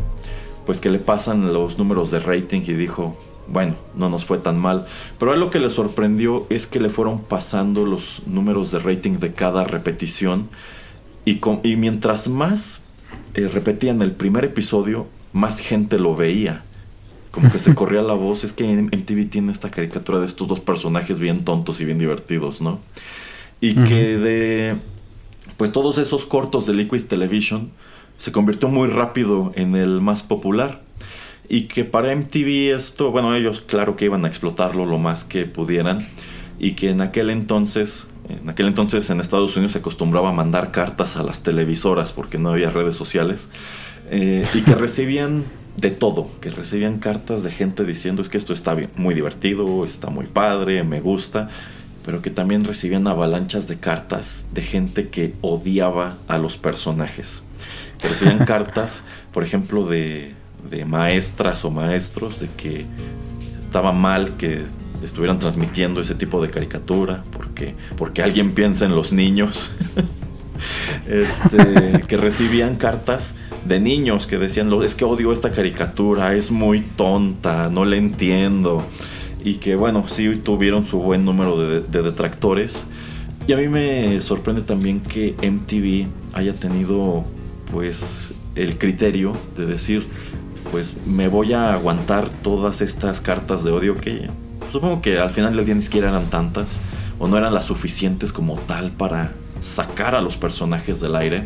pues que le pasan los números de rating y dijo, bueno, no nos fue tan mal. Pero a él lo que le sorprendió es que le fueron pasando los números de rating de cada repetición. Y, con- y mientras más eh, repetían el primer episodio, más gente lo veía. Como que se corría la voz. Es que MTV tiene esta caricatura de estos dos personajes bien tontos y bien divertidos, ¿no? Y que de pues todos esos cortos de Liquid Television se convirtió muy rápido en el más popular. Y que para MTV esto, bueno, ellos claro que iban a explotarlo lo más que pudieran. Y que en aquel entonces, en aquel entonces en Estados Unidos se acostumbraba a mandar cartas a las televisoras porque no había redes sociales. eh, y que recibían de todo, que recibían cartas de gente diciendo es que esto está bien, muy divertido, está muy padre, me gusta pero que también recibían avalanchas de cartas de gente que odiaba a los personajes. Que recibían cartas, por ejemplo, de, de maestras o maestros, de que estaba mal que estuvieran transmitiendo ese tipo de caricatura, porque, porque alguien piensa en los niños. este, que recibían cartas de niños que decían, "Lo- es que odio esta caricatura, es muy tonta, no la entiendo. Y que bueno, sí tuvieron su buen número de, de detractores. Y a mí me sorprende también que MTV haya tenido pues el criterio de decir, pues me voy a aguantar todas estas cartas de odio que supongo que al final del día ni siquiera eran tantas o no eran las suficientes como tal para sacar a los personajes del aire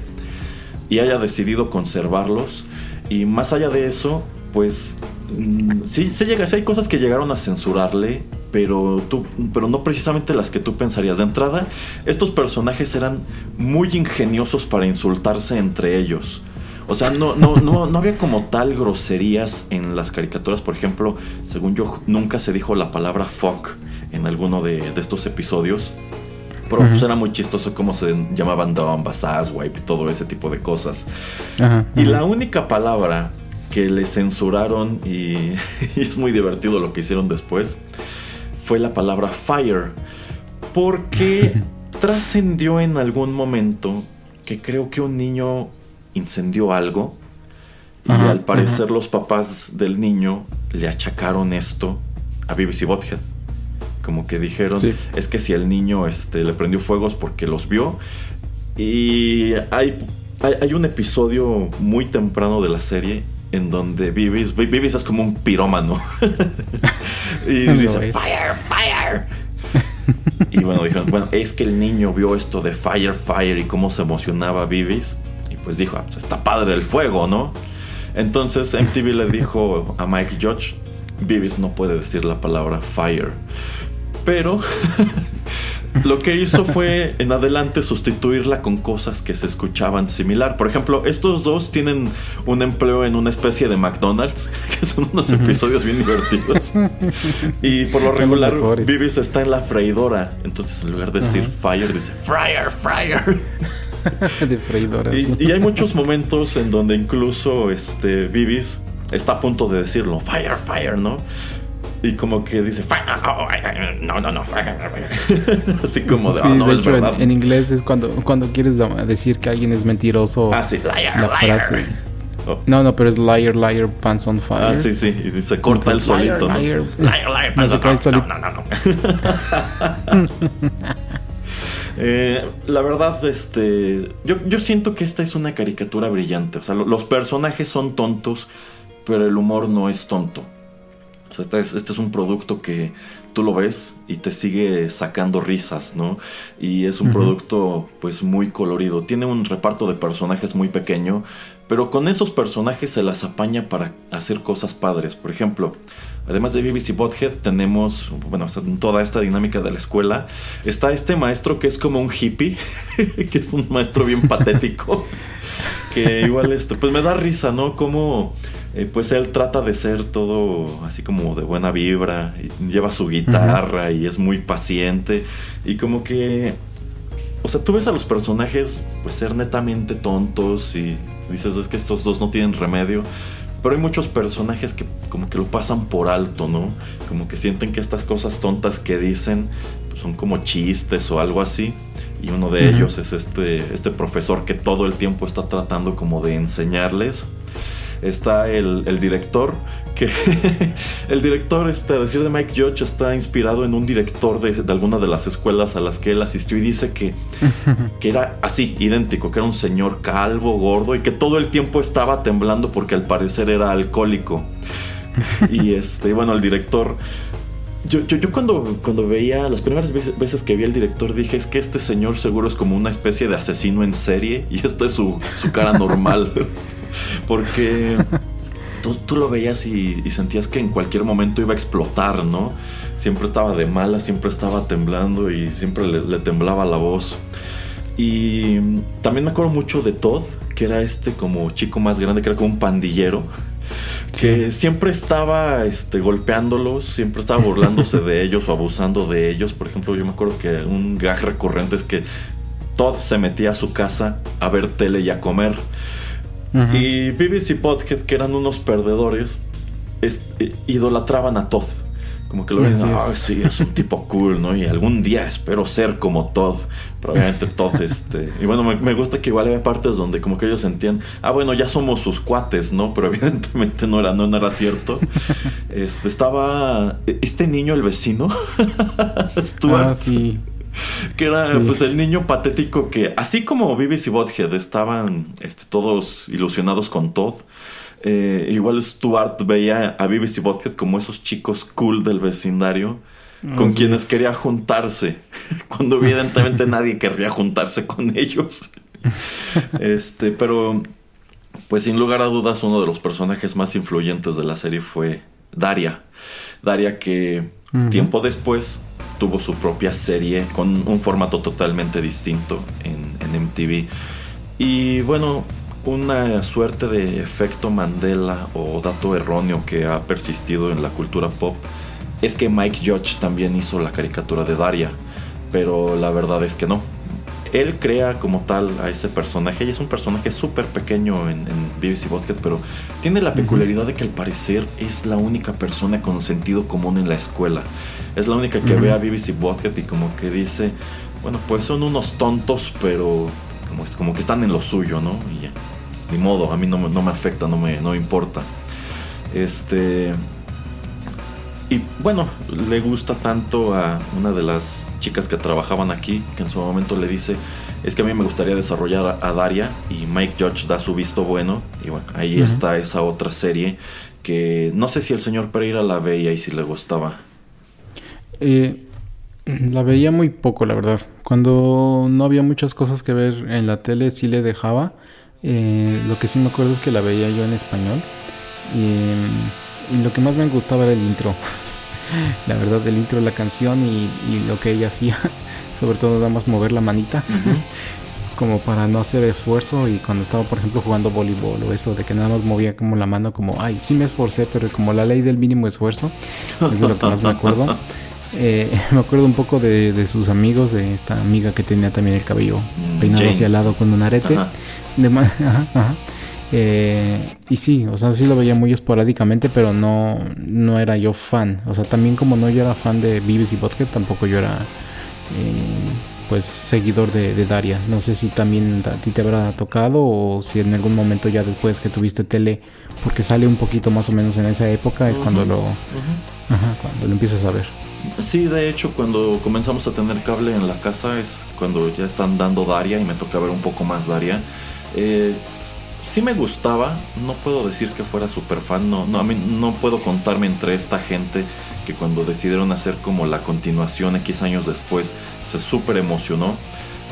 y haya decidido conservarlos. Y más allá de eso, pues mm, sí, sí llega, hay cosas que llegaron a censurarle, pero, tú, pero no precisamente las que tú pensarías. De entrada, estos personajes eran muy ingeniosos para insultarse entre ellos. O sea, no, no, no, no había como tal groserías en las caricaturas. Por ejemplo, según yo, nunca se dijo la palabra fuck en alguno de, de estos episodios. Pero pues era muy chistoso cómo se llamaban Dumbass, Asswipe y todo ese tipo de cosas. Y la única palabra que le censuraron, y, y es muy divertido lo que hicieron después, fue la palabra fire. Porque trascendió en algún momento que creo que un niño incendió algo. Y Ajá, al parecer los papás del niño le achacaron esto a BBC Bothead. Como que dijeron, Sí. es que si el niño este, le prendió fuegos porque los vio. Y hay, hay, hay un episodio muy temprano de la serie en donde Vivis, Vivis es como un pirómano. y dice, fire, fire. y bueno, dijeron, bueno, es que el niño vio esto de fire, fire y cómo se emocionaba Vivis. Pues dijo, ah, pues está padre el fuego, ¿no? Entonces MTV le dijo a Mike Judge, Vivis no puede decir la palabra fire. Pero lo que hizo fue en adelante sustituirla con cosas que se escuchaban similar. Por ejemplo, estos dos tienen un empleo en una especie de McDonald's, que son unos episodios bien divertidos. Y por lo regular. Vivis está en la freidora. Entonces, en lugar de decir fire, dice fryer, fryer. de freidora. Y, y hay muchos momentos en donde incluso este Vivis está a punto de decirlo, fire, fire, ¿no? Y como que dice, fire, no, no, no. Así como de, Sí, "Oh, no de es hecho, en, verdad. en inglés es cuando, cuando quieres decir que alguien es mentiroso. Ah, sí, liar, la liar. frase. Oh. No, no, pero es liar, liar, pants on fire. Ah, sí, sí, y se corta el Entonces, liar, solito, ¿no? liar. Liar, liar, se no, el no, solito. no, no, no. Eh, la verdad, este. Yo, yo siento que esta es una caricatura brillante. O sea, lo- los personajes son tontos, pero el humor no es tonto. O sea, este es, este es un producto que tú lo ves y te sigue sacando risas, ¿no? Y es un producto, pues, muy colorido. Tiene un reparto de personajes muy pequeño, pero con esos personajes se las apaña para hacer cosas padres. Por ejemplo, además de BBC Bothead, tenemos, bueno, toda esta dinámica de la escuela, está este maestro que es como un hippie, que es un maestro bien patético, que igual, este, pues me da risa, ¿no? Como, eh, pues él trata de ser todo así como de buena vibra, y lleva su guitarra y es muy paciente, y como que o sea, tú ves a los personajes pues ser netamente tontos y dices es que estos dos no tienen remedio. Pero hay muchos personajes que como que lo pasan por alto, ¿no? Como que sienten que estas cosas tontas que dicen pues, son como chistes o algo así. Y uno de Ujú. ellos es este, este profesor que todo el tiempo está tratando como de enseñarles. Está el, el director, que el director, este, a decir de Mike Judge, está inspirado en un director de, de alguna de las escuelas a las que él asistió y dice que, que era así, idéntico, que era un señor calvo, gordo y que todo el tiempo estaba temblando porque al parecer era alcohólico. Y este, bueno, el director yo, yo, yo cuando, cuando veía, las primeras veces, que vi al director, dije, es que este señor seguro es como una especie de asesino en serie y esta es su, su cara normal. Porque tú, tú lo veías y, y sentías que en cualquier momento iba a explotar, ¿no? Siempre estaba de mala, siempre estaba temblando y siempre le, le temblaba la voz. Y también me acuerdo mucho de Todd, que era este como chico más grande, que era como un pandillero que siempre estaba este, golpeándolos, siempre estaba burlándose de ellos o abusando de ellos. Por ejemplo, yo me acuerdo que un gag recurrente es que Todd se metía a su casa a ver tele y a comer. Ujú. Y BBC Podhead, que eran unos perdedores, es- eh, idolatraban a Todd. Como que lo ven, ah, sí, es un tipo cool, ¿no? Y algún día espero ser como Todd. Pero obviamente Todd, este... Y bueno, me, me gusta que igual había partes donde como que ellos sentían, ah, bueno, ya somos sus cuates, ¿no? Pero evidentemente no era, no, no era cierto. Este, estaba este niño, el vecino, Stuart, Ah, sí. Que era Sí. pues el niño patético que, así como BBC Bothead estaban este, todos ilusionados con Todd, eh, igual Stuart veía a BBC Bothead como esos chicos cool del vecindario con Así quienes es. quería juntarse, cuando evidentemente nadie querría juntarse con ellos. Este, pero pues sin lugar a dudas uno de los personajes más influyentes de la serie fue Daria. Daria que tiempo después tuvo su propia serie con un formato totalmente distinto en, MTV. Y bueno, una suerte de efecto Mandela o dato erróneo que ha persistido en la cultura pop es que Mike Judge también hizo la caricatura de Daria, pero la verdad es que no. Él crea como tal a ese personaje y es un personaje súper pequeño en, en BBC Podcast, pero tiene la peculiaridad de que al parecer es la única persona con sentido común en la escuela. Es la única que ve a BBC Podcast y como que dice, bueno, pues son unos tontos, pero como, como que están en lo suyo, ¿no? Y ya, pues, ni modo, a mí no, me- no me afecta, no me, no me importa. Este. Y bueno, le gusta tanto a una de las chicas que trabajaban aquí, que en su momento le dice, es que a mí me gustaría desarrollar a, Daria, y Mike Judge da su visto bueno, y bueno, ahí está esa otra serie que no sé si el señor Pereira la veía y si le gustaba. Eh, la veía muy poco, la verdad. Cuando no había muchas cosas que ver en la tele, sí le dejaba. Eh, lo que sí me acuerdo es que la veía yo en español. Y, y lo que más me gustaba era el intro. la verdad, el intro de la canción y, y lo que ella hacía. Sobre todo nada más mover la manita. como para no hacer esfuerzo. Y cuando estaba, por ejemplo, jugando voleibol o eso, de que nada más movía como la mano, como, ay, sí me esforcé, pero como la ley del mínimo esfuerzo. Es de lo que más me acuerdo. Eh, me acuerdo un poco de, de sus amigos, de esta amiga que tenía también el cabello Mm, peinado Jane. hacia el lado con un arete. Ajá. De ajá, ajá. Eh, y sí, o sea, sí lo veía muy esporádicamente, pero no, no era yo fan. O sea, también como no yo era fan de BBC Podcast, tampoco yo era eh, pues seguidor de, de Daria. No sé si también a ti te habrá tocado o si en algún momento ya después que tuviste tele, porque sale un poquito más o menos en esa época, es cuando Ujú, lo, ujú. ajá, cuando lo empiezas a ver. Sí, de hecho, cuando comenzamos a tener cable en la casa es cuando ya están dando Daria y me toca ver un poco más Daria. Eh, sí me gustaba, no puedo decir que fuera super fan, no, no, a mí no puedo contarme entre esta gente que cuando decidieron hacer como la continuación X años después se súper emocionó.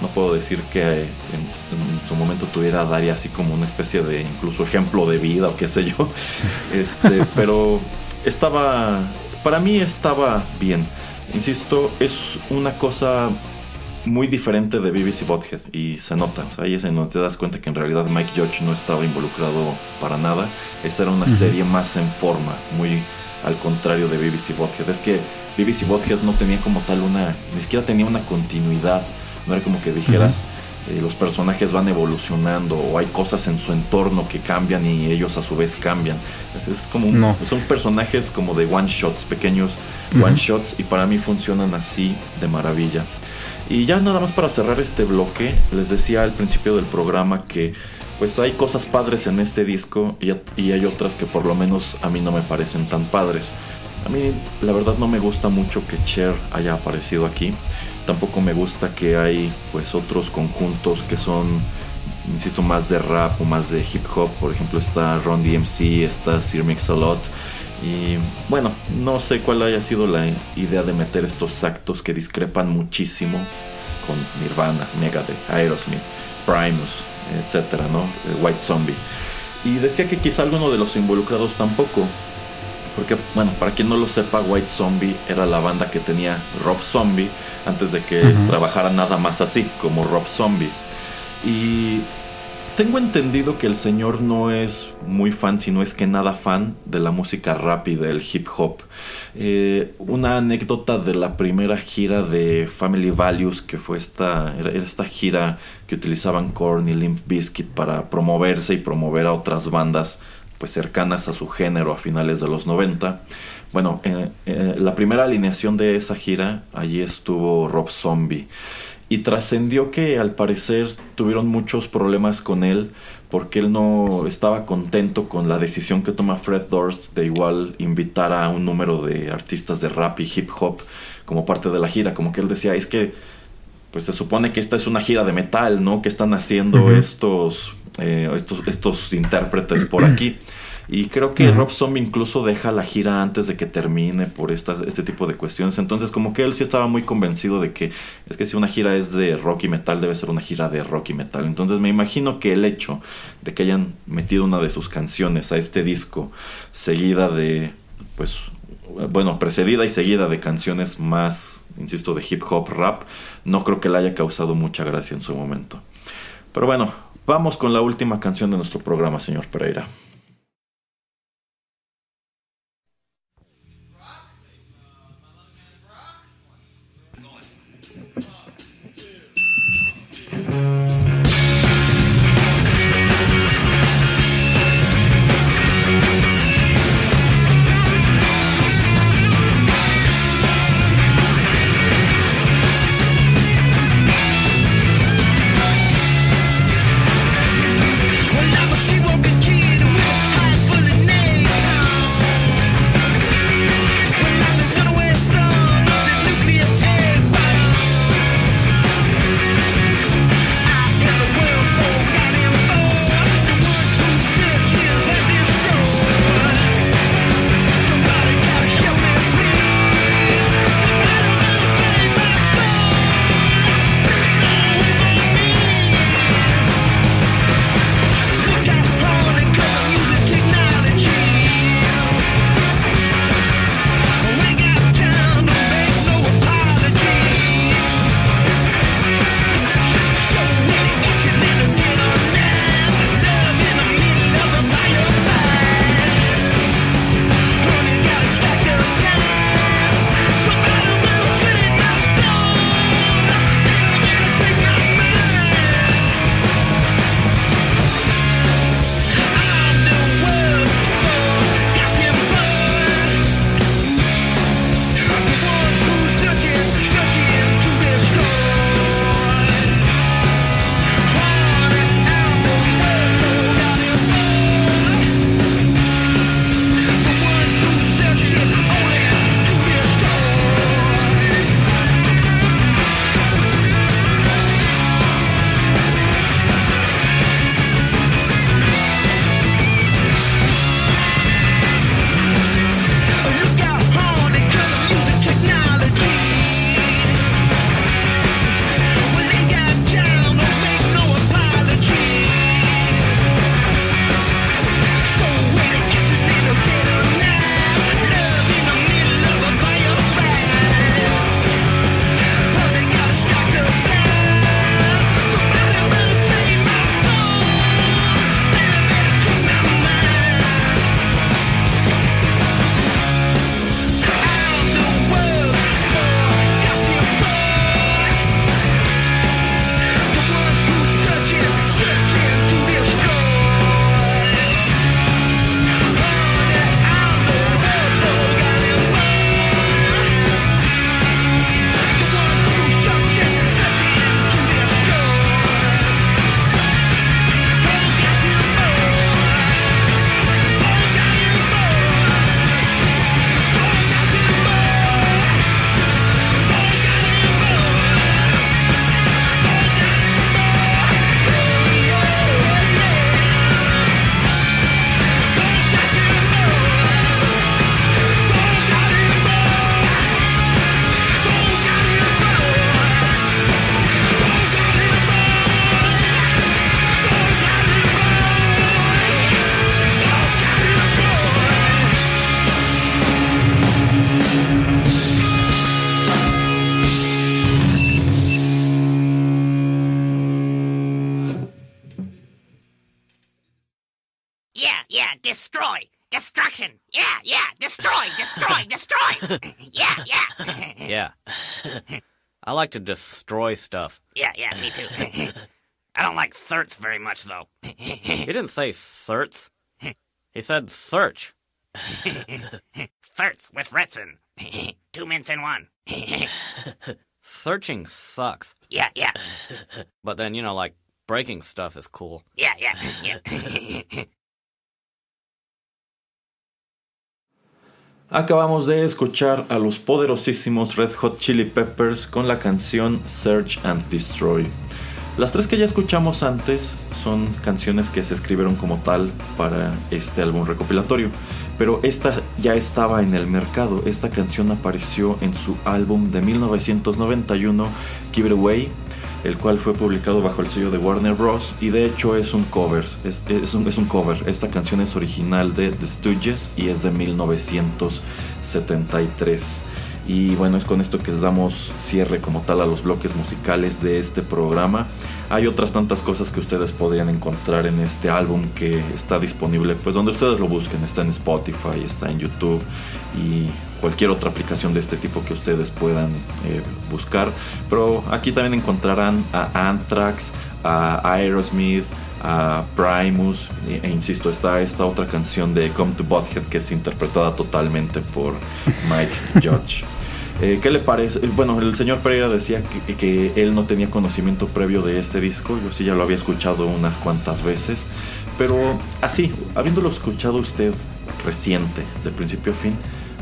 No puedo decir que en, en su momento tuviera a Daria así como una especie de incluso ejemplo de vida o qué sé yo. Este, pero estaba, para mí estaba bien. Insisto, es una cosa muy diferente de BBC Bothead y se nota. O sea, ahí es en donde te das cuenta que en realidad Mike Judge no estaba involucrado para nada. Esa era una serie más en forma, muy al contrario de BBC Bothead. Es que BBC Bothead no tenía como tal una, ni siquiera tenía una continuidad. No era como que dijeras, eh, los personajes van evolucionando o hay cosas en su entorno que cambian y ellos a su vez cambian. Es, es como un- No. son personajes como de one shots, pequeños one shots y para mí funcionan así de maravilla. Y ya nada más para cerrar este bloque, les decía al principio del programa que pues hay cosas padres en este disco y, y hay otras que por lo menos a mí no me parecen tan padres. A mí la verdad no me gusta mucho que Cher haya aparecido aquí. Tampoco me gusta que hay pues otros conjuntos que son, insisto, más de rap o más de hip hop. Por ejemplo está Ron DMC, está Sir Mix-a-Lot. Y bueno, no sé cuál haya sido la idea de meter estos actos que discrepan muchísimo con Nirvana, Megadeth, Aerosmith, Primus, etcétera, ¿no? Eh, White Zombie. Y decía que quizá alguno de los involucrados tampoco. Porque, bueno, para quien no lo sepa, White Zombie era la banda que tenía Rob Zombie antes de que trabajara nada más así, como Rob Zombie. Y tengo entendido que el señor no es muy fan, sino es que nada fan de la música rap y del hip hop. Eh, una anécdota de la primera gira de Family Values, que fue esta, era esta gira que utilizaban Korn y Limp Bizkit para promoverse y promover a otras bandas pues cercanas a su género a finales de los 90. Bueno, eh, eh, la primera alineación de esa gira, allí estuvo Rob Zombie. Y trascendió que al parecer tuvieron muchos problemas con él porque él no estaba contento con la decisión que toma Fred Durst de igual invitar a un número de artistas de rap y hip hop como parte de la gira. Como que él decía, es que pues se supone que esta es una gira de metal, ¿no? Que están haciendo estos, eh, estos, estos intérpretes por aquí. Y creo que. Rob Zombie incluso deja la gira antes de que termine por esta, este tipo de cuestiones. Entonces, como que él sí estaba muy convencido de que es que si una gira es de rock y metal, debe ser una gira de rock y metal. Entonces, me imagino que el hecho de que hayan metido una de sus canciones a este disco, seguida de, pues, bueno, precedida y seguida de canciones más, insisto, de hip hop rap, no creo que le haya causado mucha gracia en su momento. Pero bueno, vamos con la última canción de nuestro programa, señor Pereira. Like to destroy stuff. yeah, yeah, me too. I don't like thirts very much, though. He didn't say certs. He said search. Thirts with Retson. Two mints in one. Searching sucks. yeah, yeah, But then, you know, like breaking stuff is cool. yeah, yeah, yeah. Acabamos de escuchar a los poderosísimos Red Hot Chili Peppers con la canción Search and Destroy. Las tres que ya escuchamos antes son canciones que se escribieron como tal para este álbum recopilatorio, pero esta ya estaba en el mercado. Esta canción apareció en su álbum de 1991, Give It Away, el cual fue publicado bajo el sello de Warner Bros. Y de hecho es un cover, es, un cover. Esta canción es original de The Stooges y es de 1973. Y bueno, es con esto que damos cierre como tal a los bloques musicales de este programa. hay otras tantas cosas que ustedes podrían encontrar en este álbum que está disponible, pues donde ustedes lo busquen, está en Spotify, está en YouTube y cualquier otra aplicación de este tipo que ustedes puedan eh, buscar. Pero aquí también encontrarán a Anthrax, a Aerosmith, a Primus e, e insisto está esta otra canción de Come to Butthead que es interpretada totalmente por Mike Judge. Eh, ¿Qué le parece? Bueno, el señor Pereira decía que, que, él no tenía conocimiento previo de este disco. Yo sí ya lo había escuchado unas cuantas veces. Pero así, habiéndolo escuchado usted reciente, de principio a fin,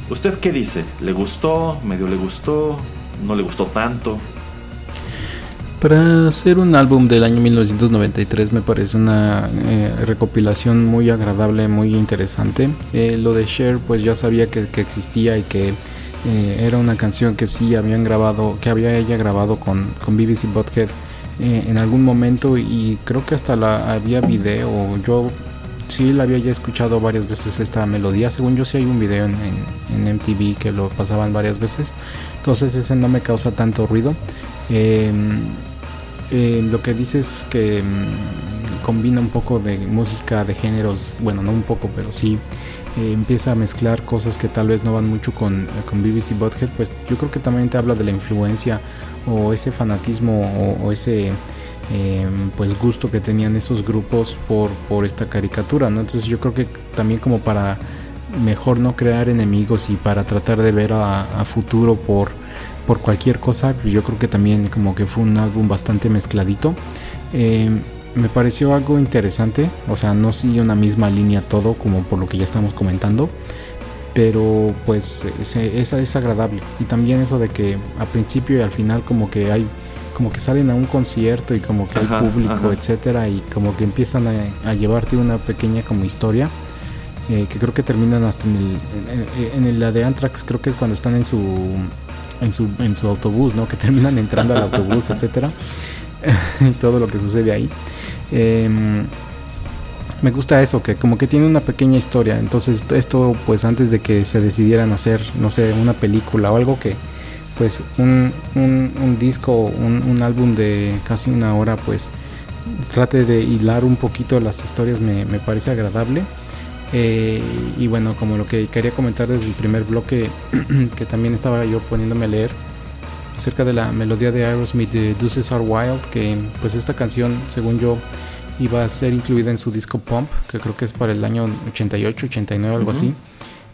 ¿usted qué dice? ¿Le gustó? ¿Medio le gustó? ¿No le gustó tanto? Para hacer un álbum del año 1993 me parece una eh, recopilación muy agradable, muy interesante. Eh, lo de Cher pues ya sabía que, existía y que eh, era una canción que sí habían grabado, que había ella grabado con, con BBC Butthead eh, en algún momento y creo que hasta la había video. Yo sí la había ya escuchado varias veces esta melodía. Según yo sí hay un video en, MTV que lo pasaban varias veces. Entonces ese no me causa tanto ruido. Eh, eh, lo que dice es que mm, combina un poco de música de géneros, bueno, no un poco, pero sí eh, empieza a mezclar cosas que tal vez no van mucho con, con BBC Butthead, pues yo creo que también te habla de la influencia o ese fanatismo o ese eh, pues gusto que tenían esos grupos por, por esta caricatura, ¿no? Entonces yo creo que también como para mejor no crear enemigos y para tratar de ver a, futuro por por cualquier cosa, pues yo creo que también como que fue un álbum bastante mezcladito. Eh, me pareció algo interesante, o sea, no sigue una misma línea todo como por lo que ya estamos comentando, pero pues esa es agradable. Y también eso de que al principio y al final como que hay como que salen a un concierto y como que Ajá, hay público, ajá. etcétera, y como que empiezan a, a llevarte una pequeña como historia. eh, que creo que terminan hasta en el, en, en la de Anthrax, creo que es cuando están en su en su, en su autobús, ¿no? Que terminan entrando al autobús, etcétera. y todo lo que sucede ahí. Em, me gusta eso, que como que tiene una pequeña historia. Entonces, esto, pues antes de que se decidieran hacer, no sé, una película o algo que, pues, un, un, un disco, un, un álbum de casi una hora, pues, trate de hilar un poquito las historias, me, me parece agradable. Eh, y bueno, como lo que quería comentar desde el primer bloque, que también estaba yo poniéndome a leer acerca de la melodía de Aerosmith de Deuces Are Wild, que pues esta canción, según yo, iba a ser incluida en su disco Pump, que creo que es para el año 88, 89, algo así.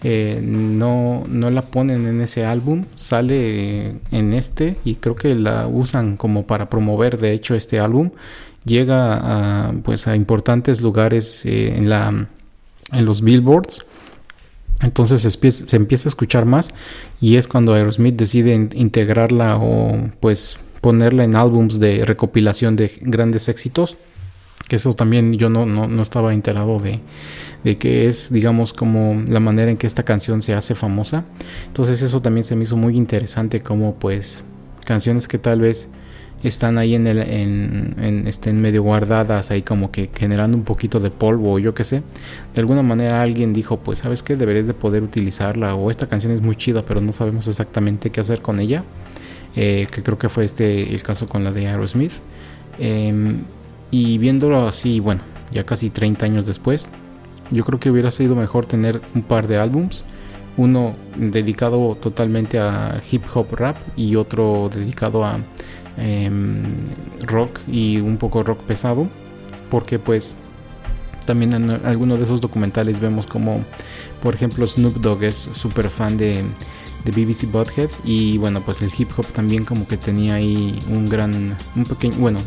Eh, no, no la ponen en ese álbum, sale en este y creo que la usan como para promover de hecho este álbum. Llega a, pues a importantes lugares eh, en, la, en los billboards. Entonces se empieza, a escuchar más y es cuando Aerosmith decide in- integrarla o pues ponerla en álbums de recopilación de grandes éxitos. Que eso también yo no, no, no estaba enterado de, de que es, digamos, como la manera en que esta canción se hace famosa. Entonces eso también se me hizo muy interesante como pues canciones que tal vez están ahí en el en, en, estén medio guardadas ahí como que generando un poquito de polvo o yo qué sé. De alguna manera alguien dijo pues sabes que deberías de poder utilizarla o esta canción es muy chida pero no sabemos exactamente qué hacer con ella eh, que creo que fue este el caso con la de Aerosmith. Eh, y viéndolo así bueno ya casi 30 años después yo creo que hubiera sido mejor tener un par de álbums. Uno dedicado totalmente a hip hop rap y otro dedicado a em, rock y un poco rock pesado porque pues también en algunos de esos documentales vemos como por ejemplo Snoop Dogg es súper fan de, de BBC Butthead y bueno pues el hip hop también como que tenía ahí un gran un pequeño bueno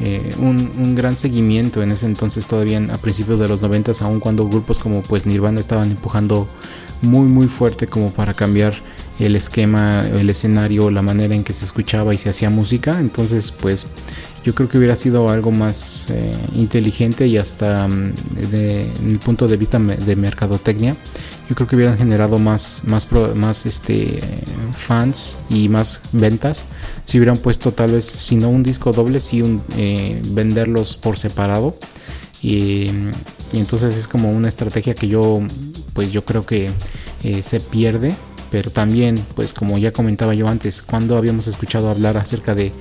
eh, un, un gran seguimiento en ese entonces todavía a principios de los 90 aun cuando grupos como pues Nirvana estaban empujando muy muy fuerte como para cambiar el esquema, el escenario, la manera en que se escuchaba y se hacía música. Entonces, pues yo creo que hubiera sido algo más eh, inteligente y hasta mm, de, el punto de vista de mercadotecnia, yo creo que hubieran generado más, más, más este, fans y más ventas si hubieran puesto tal vez, si no un disco doble, si un, eh, venderlos por separado. Y, y entonces es como una estrategia que yo, pues yo creo que eh, se pierde. Pero también, pues como ya comentaba yo antes, cuando habíamos escuchado hablar acerca de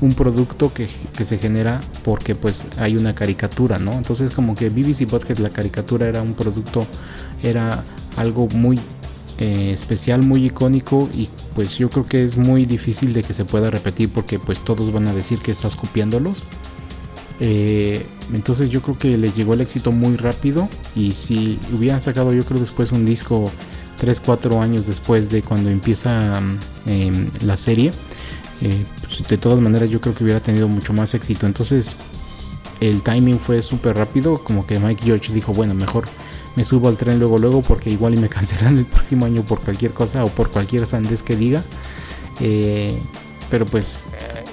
un producto que, que, se genera porque pues hay una caricatura, ¿no? Entonces como que BBC Podcast la caricatura era un producto, era algo muy eh, especial, muy icónico y pues yo creo que es muy difícil de que se pueda repetir porque pues todos van a decir que estás copiándolos. Eh, entonces yo creo que les llegó el éxito muy rápido y si hubieran sacado yo creo después un disco 3, 4 años después de cuando empieza em, la serie, eh, pues, de todas maneras yo creo que hubiera tenido mucho más éxito. Entonces el timing fue súper rápido, como que Mike George dijo, bueno, mejor me subo al tren luego luego porque igual y me cancelan el próximo año por cualquier cosa o por cualquier sandez que diga. Eh, pero pues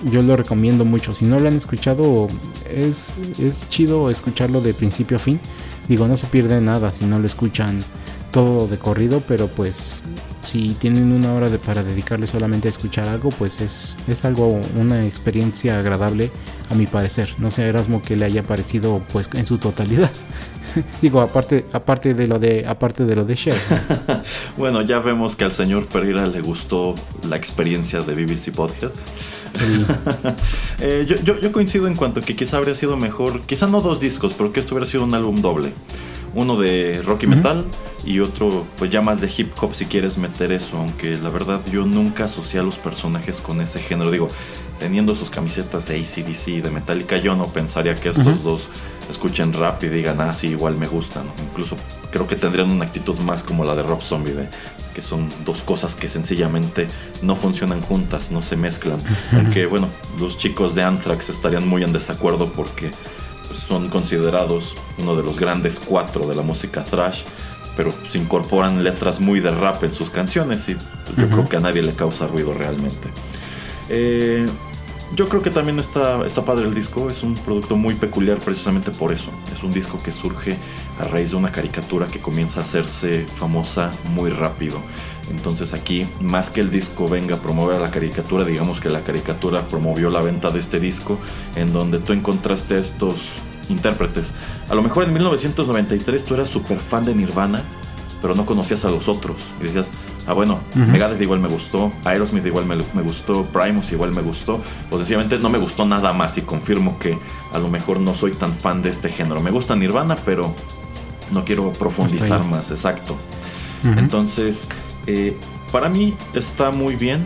yo lo recomiendo mucho. Si no lo han escuchado, es, es chido escucharlo de principio a fin. Digo, no se pierde nada si no lo escuchan todo de corrido, pero pues si tienen una hora de, para dedicarle solamente a escuchar algo, pues es, es algo, una experiencia agradable a mi parecer. No sé, Erasmo, que le haya parecido pues en su totalidad. Digo, aparte, aparte de lo de, aparte de lo de Cher. bueno, ya vemos que al señor Pereira le gustó la experiencia de BBC Podcast. eh, yo, yo, coincido en cuanto que quizá habría sido mejor, quizá no dos discos, pero que esto hubiera sido un álbum doble. Uno de rock y metal y otro pues ya más de hip hop si quieres meter eso, aunque la verdad yo nunca asocié a los personajes con ese género. Digo, teniendo sus camisetas de ACDC y de Metallica, yo no pensaría que estos dos escuchen rap y digan, ah, sí, igual me gustan. Incluso creo que tendrían una actitud más como la de Rob Zombie, de, que son dos cosas que sencillamente no funcionan juntas, no se mezclan. Aunque, bueno, los chicos de Anthrax estarían muy en desacuerdo porque son considerados uno de los grandes cuatro de la música thrash pero se incorporan letras muy de rap en sus canciones y yo creo que a nadie le causa ruido realmente. Eh, yo creo que también está, está padre el disco, es un producto muy peculiar precisamente por eso. Es un disco que surge a raíz de una caricatura que comienza a hacerse famosa muy rápido. Entonces aquí, más que el disco venga a promover a la caricatura, digamos que la caricatura promovió la venta de este disco, en donde tú encontraste estos intérpretes. A lo mejor en 1993 tú eras súper fan de Nirvana, pero no conocías a los otros. Y decías, Ah, bueno, Megadeth igual me gustó, Aerosmith igual me, gustó, Primus igual me gustó. Pues sencillamente no me gustó nada más y confirmo que a lo mejor no soy tan fan de este género. Me gusta Nirvana, pero no quiero profundizar más, exacto. Entonces, eh, para mí está muy bien.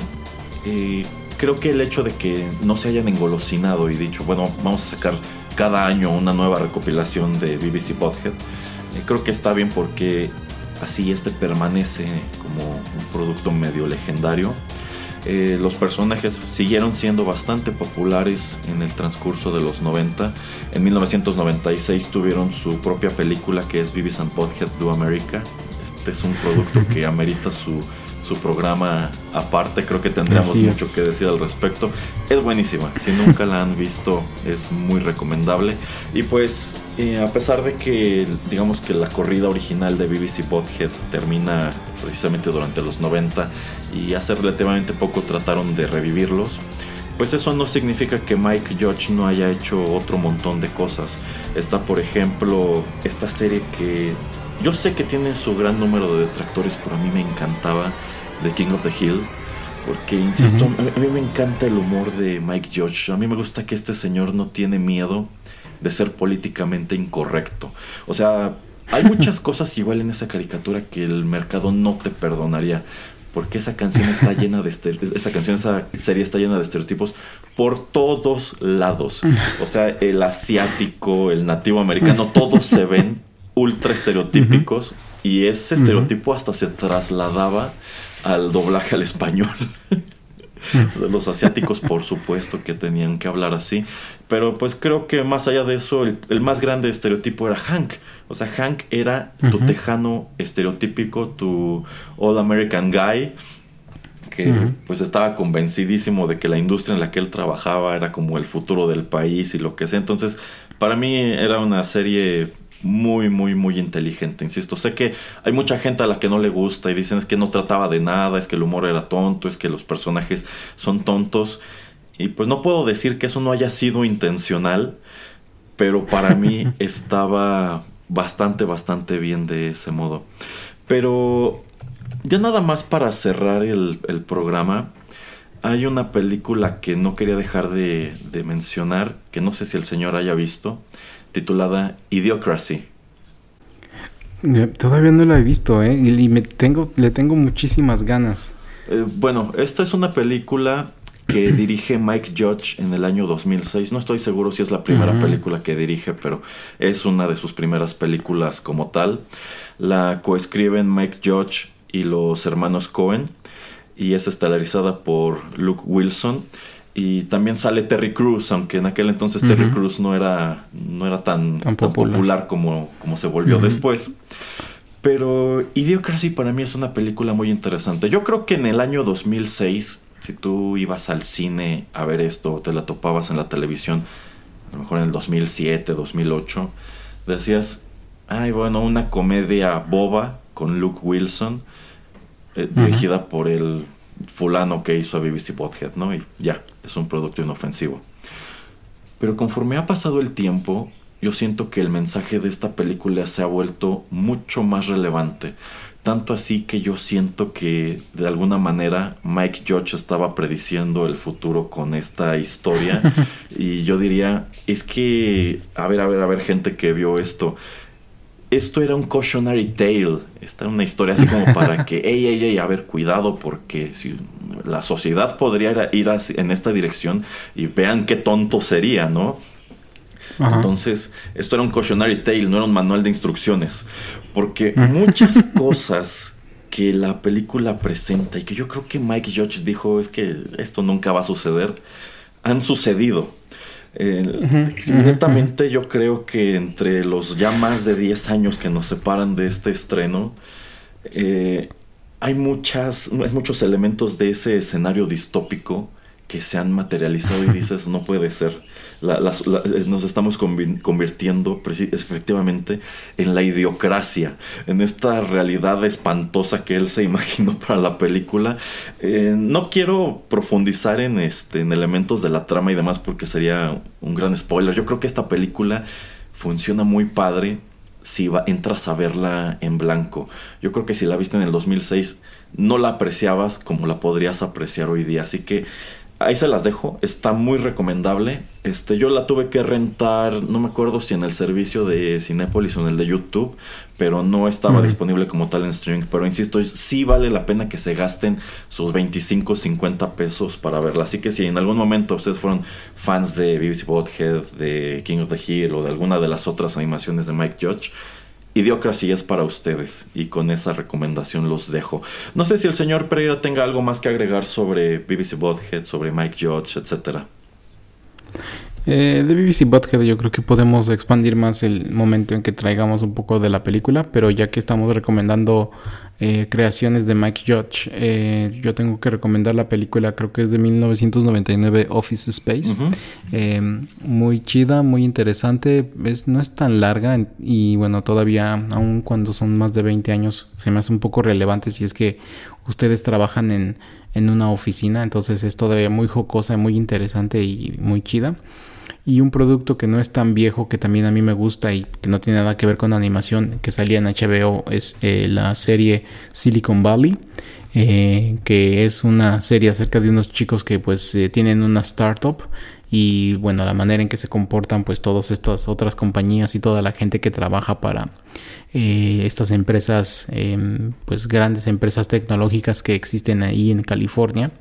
Eh, creo que el hecho de que no se hayan engolosinado y dicho, bueno, vamos a sacar cada año una nueva recopilación de BBC Podhead, eh, creo que está bien porque así este permanece como un producto medio legendario. Eh, los personajes siguieron siendo bastante populares en el transcurso de los 90. En 1996 tuvieron su propia película que es Vivis and Podhead Do America. Este es un producto que amerita su su programa aparte. Creo que tendríamos mucho que decir al respecto. Es buenísima. Si nunca la han visto, es muy recomendable. Y pues, eh, a pesar de que, digamos que la corrida original de BBC Bothead termina precisamente durante los 90 y hace relativamente poco trataron de revivirlos. Pues eso no significa que Mike Judge no haya hecho otro montón de cosas. Está, por ejemplo, esta serie que yo sé que tiene su gran número de detractores, pero a mí me encantaba The King of the Hill. Porque, insisto, a, mí, me encanta el humor de Mike Judge. A mí me gusta que este señor no tiene miedo de ser políticamente incorrecto. O sea, hay muchas cosas igual en esa caricatura que el mercado no te perdonaría. Porque esa canción está llena de esa canción, esa serie está llena de estereotipos por todos lados. O sea, el asiático, el nativo americano, todos se ven ultra estereotípicos. Y ese estereotipo hasta se trasladaba al doblaje al español. los asiáticos, por supuesto, que tenían que hablar así. Pero pues creo que más allá de eso, el, más grande estereotipo era Hank. O sea, Hank era tu tejano estereotípico, tu All American Guy, que pues estaba convencidísimo de que la industria en la que él trabajaba era como el futuro del país y lo que sea. Entonces, para mí era una serie muy, muy, muy inteligente, insisto. Sé que hay mucha gente a la que no le gusta y dicen es que no trataba de nada, es que el humor era tonto, es que los personajes son tontos. Y pues no puedo decir que eso no haya sido intencional, pero para mí estaba bastante, bastante bien de ese modo. Pero ya nada más para cerrar el, el programa, hay una película que no quería dejar de, de mencionar, que no sé si el señor haya visto, titulada Idiocracy. Todavía no la he visto, ¿eh? Y me tengo, le tengo muchísimas ganas. Eh, bueno, esta es una película que dirige Mike Judge en el año 2006. No estoy seguro si es la primera película que dirige, pero es una de sus primeras películas como tal. La coescriben Mike Judge y los hermanos Cohen y es estelarizada por Luke Wilson. Y también sale Terry Crews, aunque en aquel entonces Terry. Crews no era, no era tan, Tan tan popular. popular como, como se volvió después. Pero Idiocracy para mí es una película muy interesante. Yo creo que en el año 2006, si tú ibas al cine a ver esto, te la topabas en la televisión, a lo mejor en el 2007, 2008, decías, ay, bueno, una comedia boba con Luke Wilson, eh, dirigida por el fulano que hizo a BBC Bothead, ¿no? Y ya, es un producto inofensivo. Pero conforme ha pasado el tiempo, yo siento que el mensaje de esta película se ha vuelto mucho más relevante. Tanto así que yo siento que de alguna manera Mike Judge estaba prediciendo el futuro con esta historia. y yo diría, es que, a ver, a ver, a ver, gente que vio esto. Esto era un cautionary tale. Esta era una historia así como para que, ey, ey, ey, a ver, cuidado, porque si la sociedad podría ir, en esta dirección y vean qué tonto sería, ¿no? Ajá. Entonces, esto era un cautionary tale, no era un manual de instrucciones. Porque muchas cosas que la película presenta y que yo creo que Mike Judge dijo es que esto nunca va a suceder, han sucedido. Eh, netamente yo creo que entre los ya más de 10 años que nos separan de este estreno, eh, hay, muchas, hay muchos elementos de ese escenario distópico que se han materializado y dices, no puede ser. La- nos estamos convi- convirtiendo efectivamente en la idiocracia, en esta realidad espantosa que él se imaginó para la película. Eh, no quiero profundizar en, este, en elementos de la trama y demás porque sería un gran spoiler. Yo creo que esta película funciona muy padre si va- entras a verla en blanco. Yo creo que si la viste en el 2006 no la apreciabas como la podrías apreciar hoy día. Así que ahí se las dejo. Está muy recomendable. Este, yo la tuve que rentar, no me acuerdo si en el servicio de Cinépolis o en el de YouTube, pero no estaba disponible como tal en streaming. Pero insisto, sí vale la pena que se gasten sus 25, 50 pesos para verla. Así que si en algún momento ustedes fueron fans de BBC Bothead, de King of the Hill o de alguna de las otras animaciones de Mike Judge, Idiocracy es para ustedes y con esa recomendación los dejo. No sé si el señor Pereira tenga algo más que agregar sobre BBC Bothead, sobre Mike Judge, etcétera. Eh, de BBC Bothead yo creo que podemos expandir más el momento en que traigamos un poco de la película, pero ya que estamos recomendando eh, creaciones de Mike Judge, eh, yo tengo que recomendar la película, creo que es de 1999, Office Space. Eh, muy chida, muy interesante, es, no es tan larga y bueno, todavía, aun cuando son más de 20 años, se me hace un poco relevante si es que ustedes trabajan en, en una oficina, entonces es todavía muy jocosa, muy interesante y muy chida. Y un producto que no es tan viejo, que también a mí me gusta y que no tiene nada que ver con animación, que salía en HBO, es eh, la serie Silicon Valley, eh, que es una serie acerca de unos chicos que pues eh, tienen una startup y bueno, la manera en que se comportan pues todas estas otras compañías y toda la gente que trabaja para estas empresas, em, pues grandes empresas tecnológicas que existen ahí en California.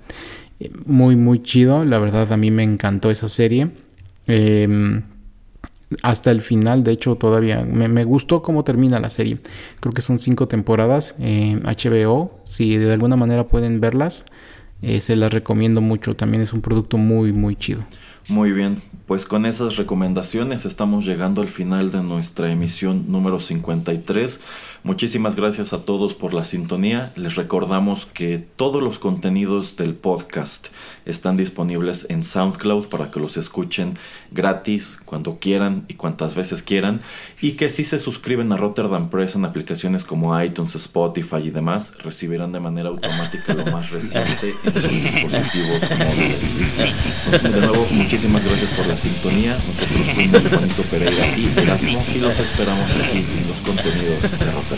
Muy, muy chido, la verdad a mí me encantó esa serie. Em, hasta el final, de hecho, todavía me, me gustó cómo termina la serie. Creo que son cinco temporadas. eh, HBO, si de alguna manera pueden verlas, eh, se las recomiendo mucho. También es un producto muy, muy chido. Muy bien, pues con esas recomendaciones estamos llegando al final de nuestra emisión número 53. Muchísimas gracias a todos por la sintonía. Les recordamos que todos los contenidos del podcast están disponibles en SoundCloud para que los escuchen gratis cuando quieran y cuantas veces quieran. Y que si se suscriben a Rotterdam Press en aplicaciones como iTunes, Spotify y demás, recibirán de manera automática lo más reciente en sus dispositivos móviles. Entonces, de nuevo, muchísimas gracias por la sintonía. Nosotros fuimos Juanito Pereira y Erasmo y los esperamos aquí en los contenidos de Rotterdam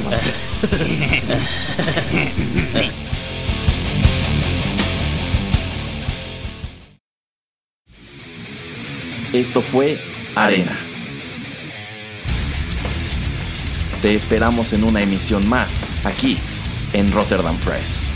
esto fue Arena. Te esperamos en una emisión más, aquí, en Rotterdam Press.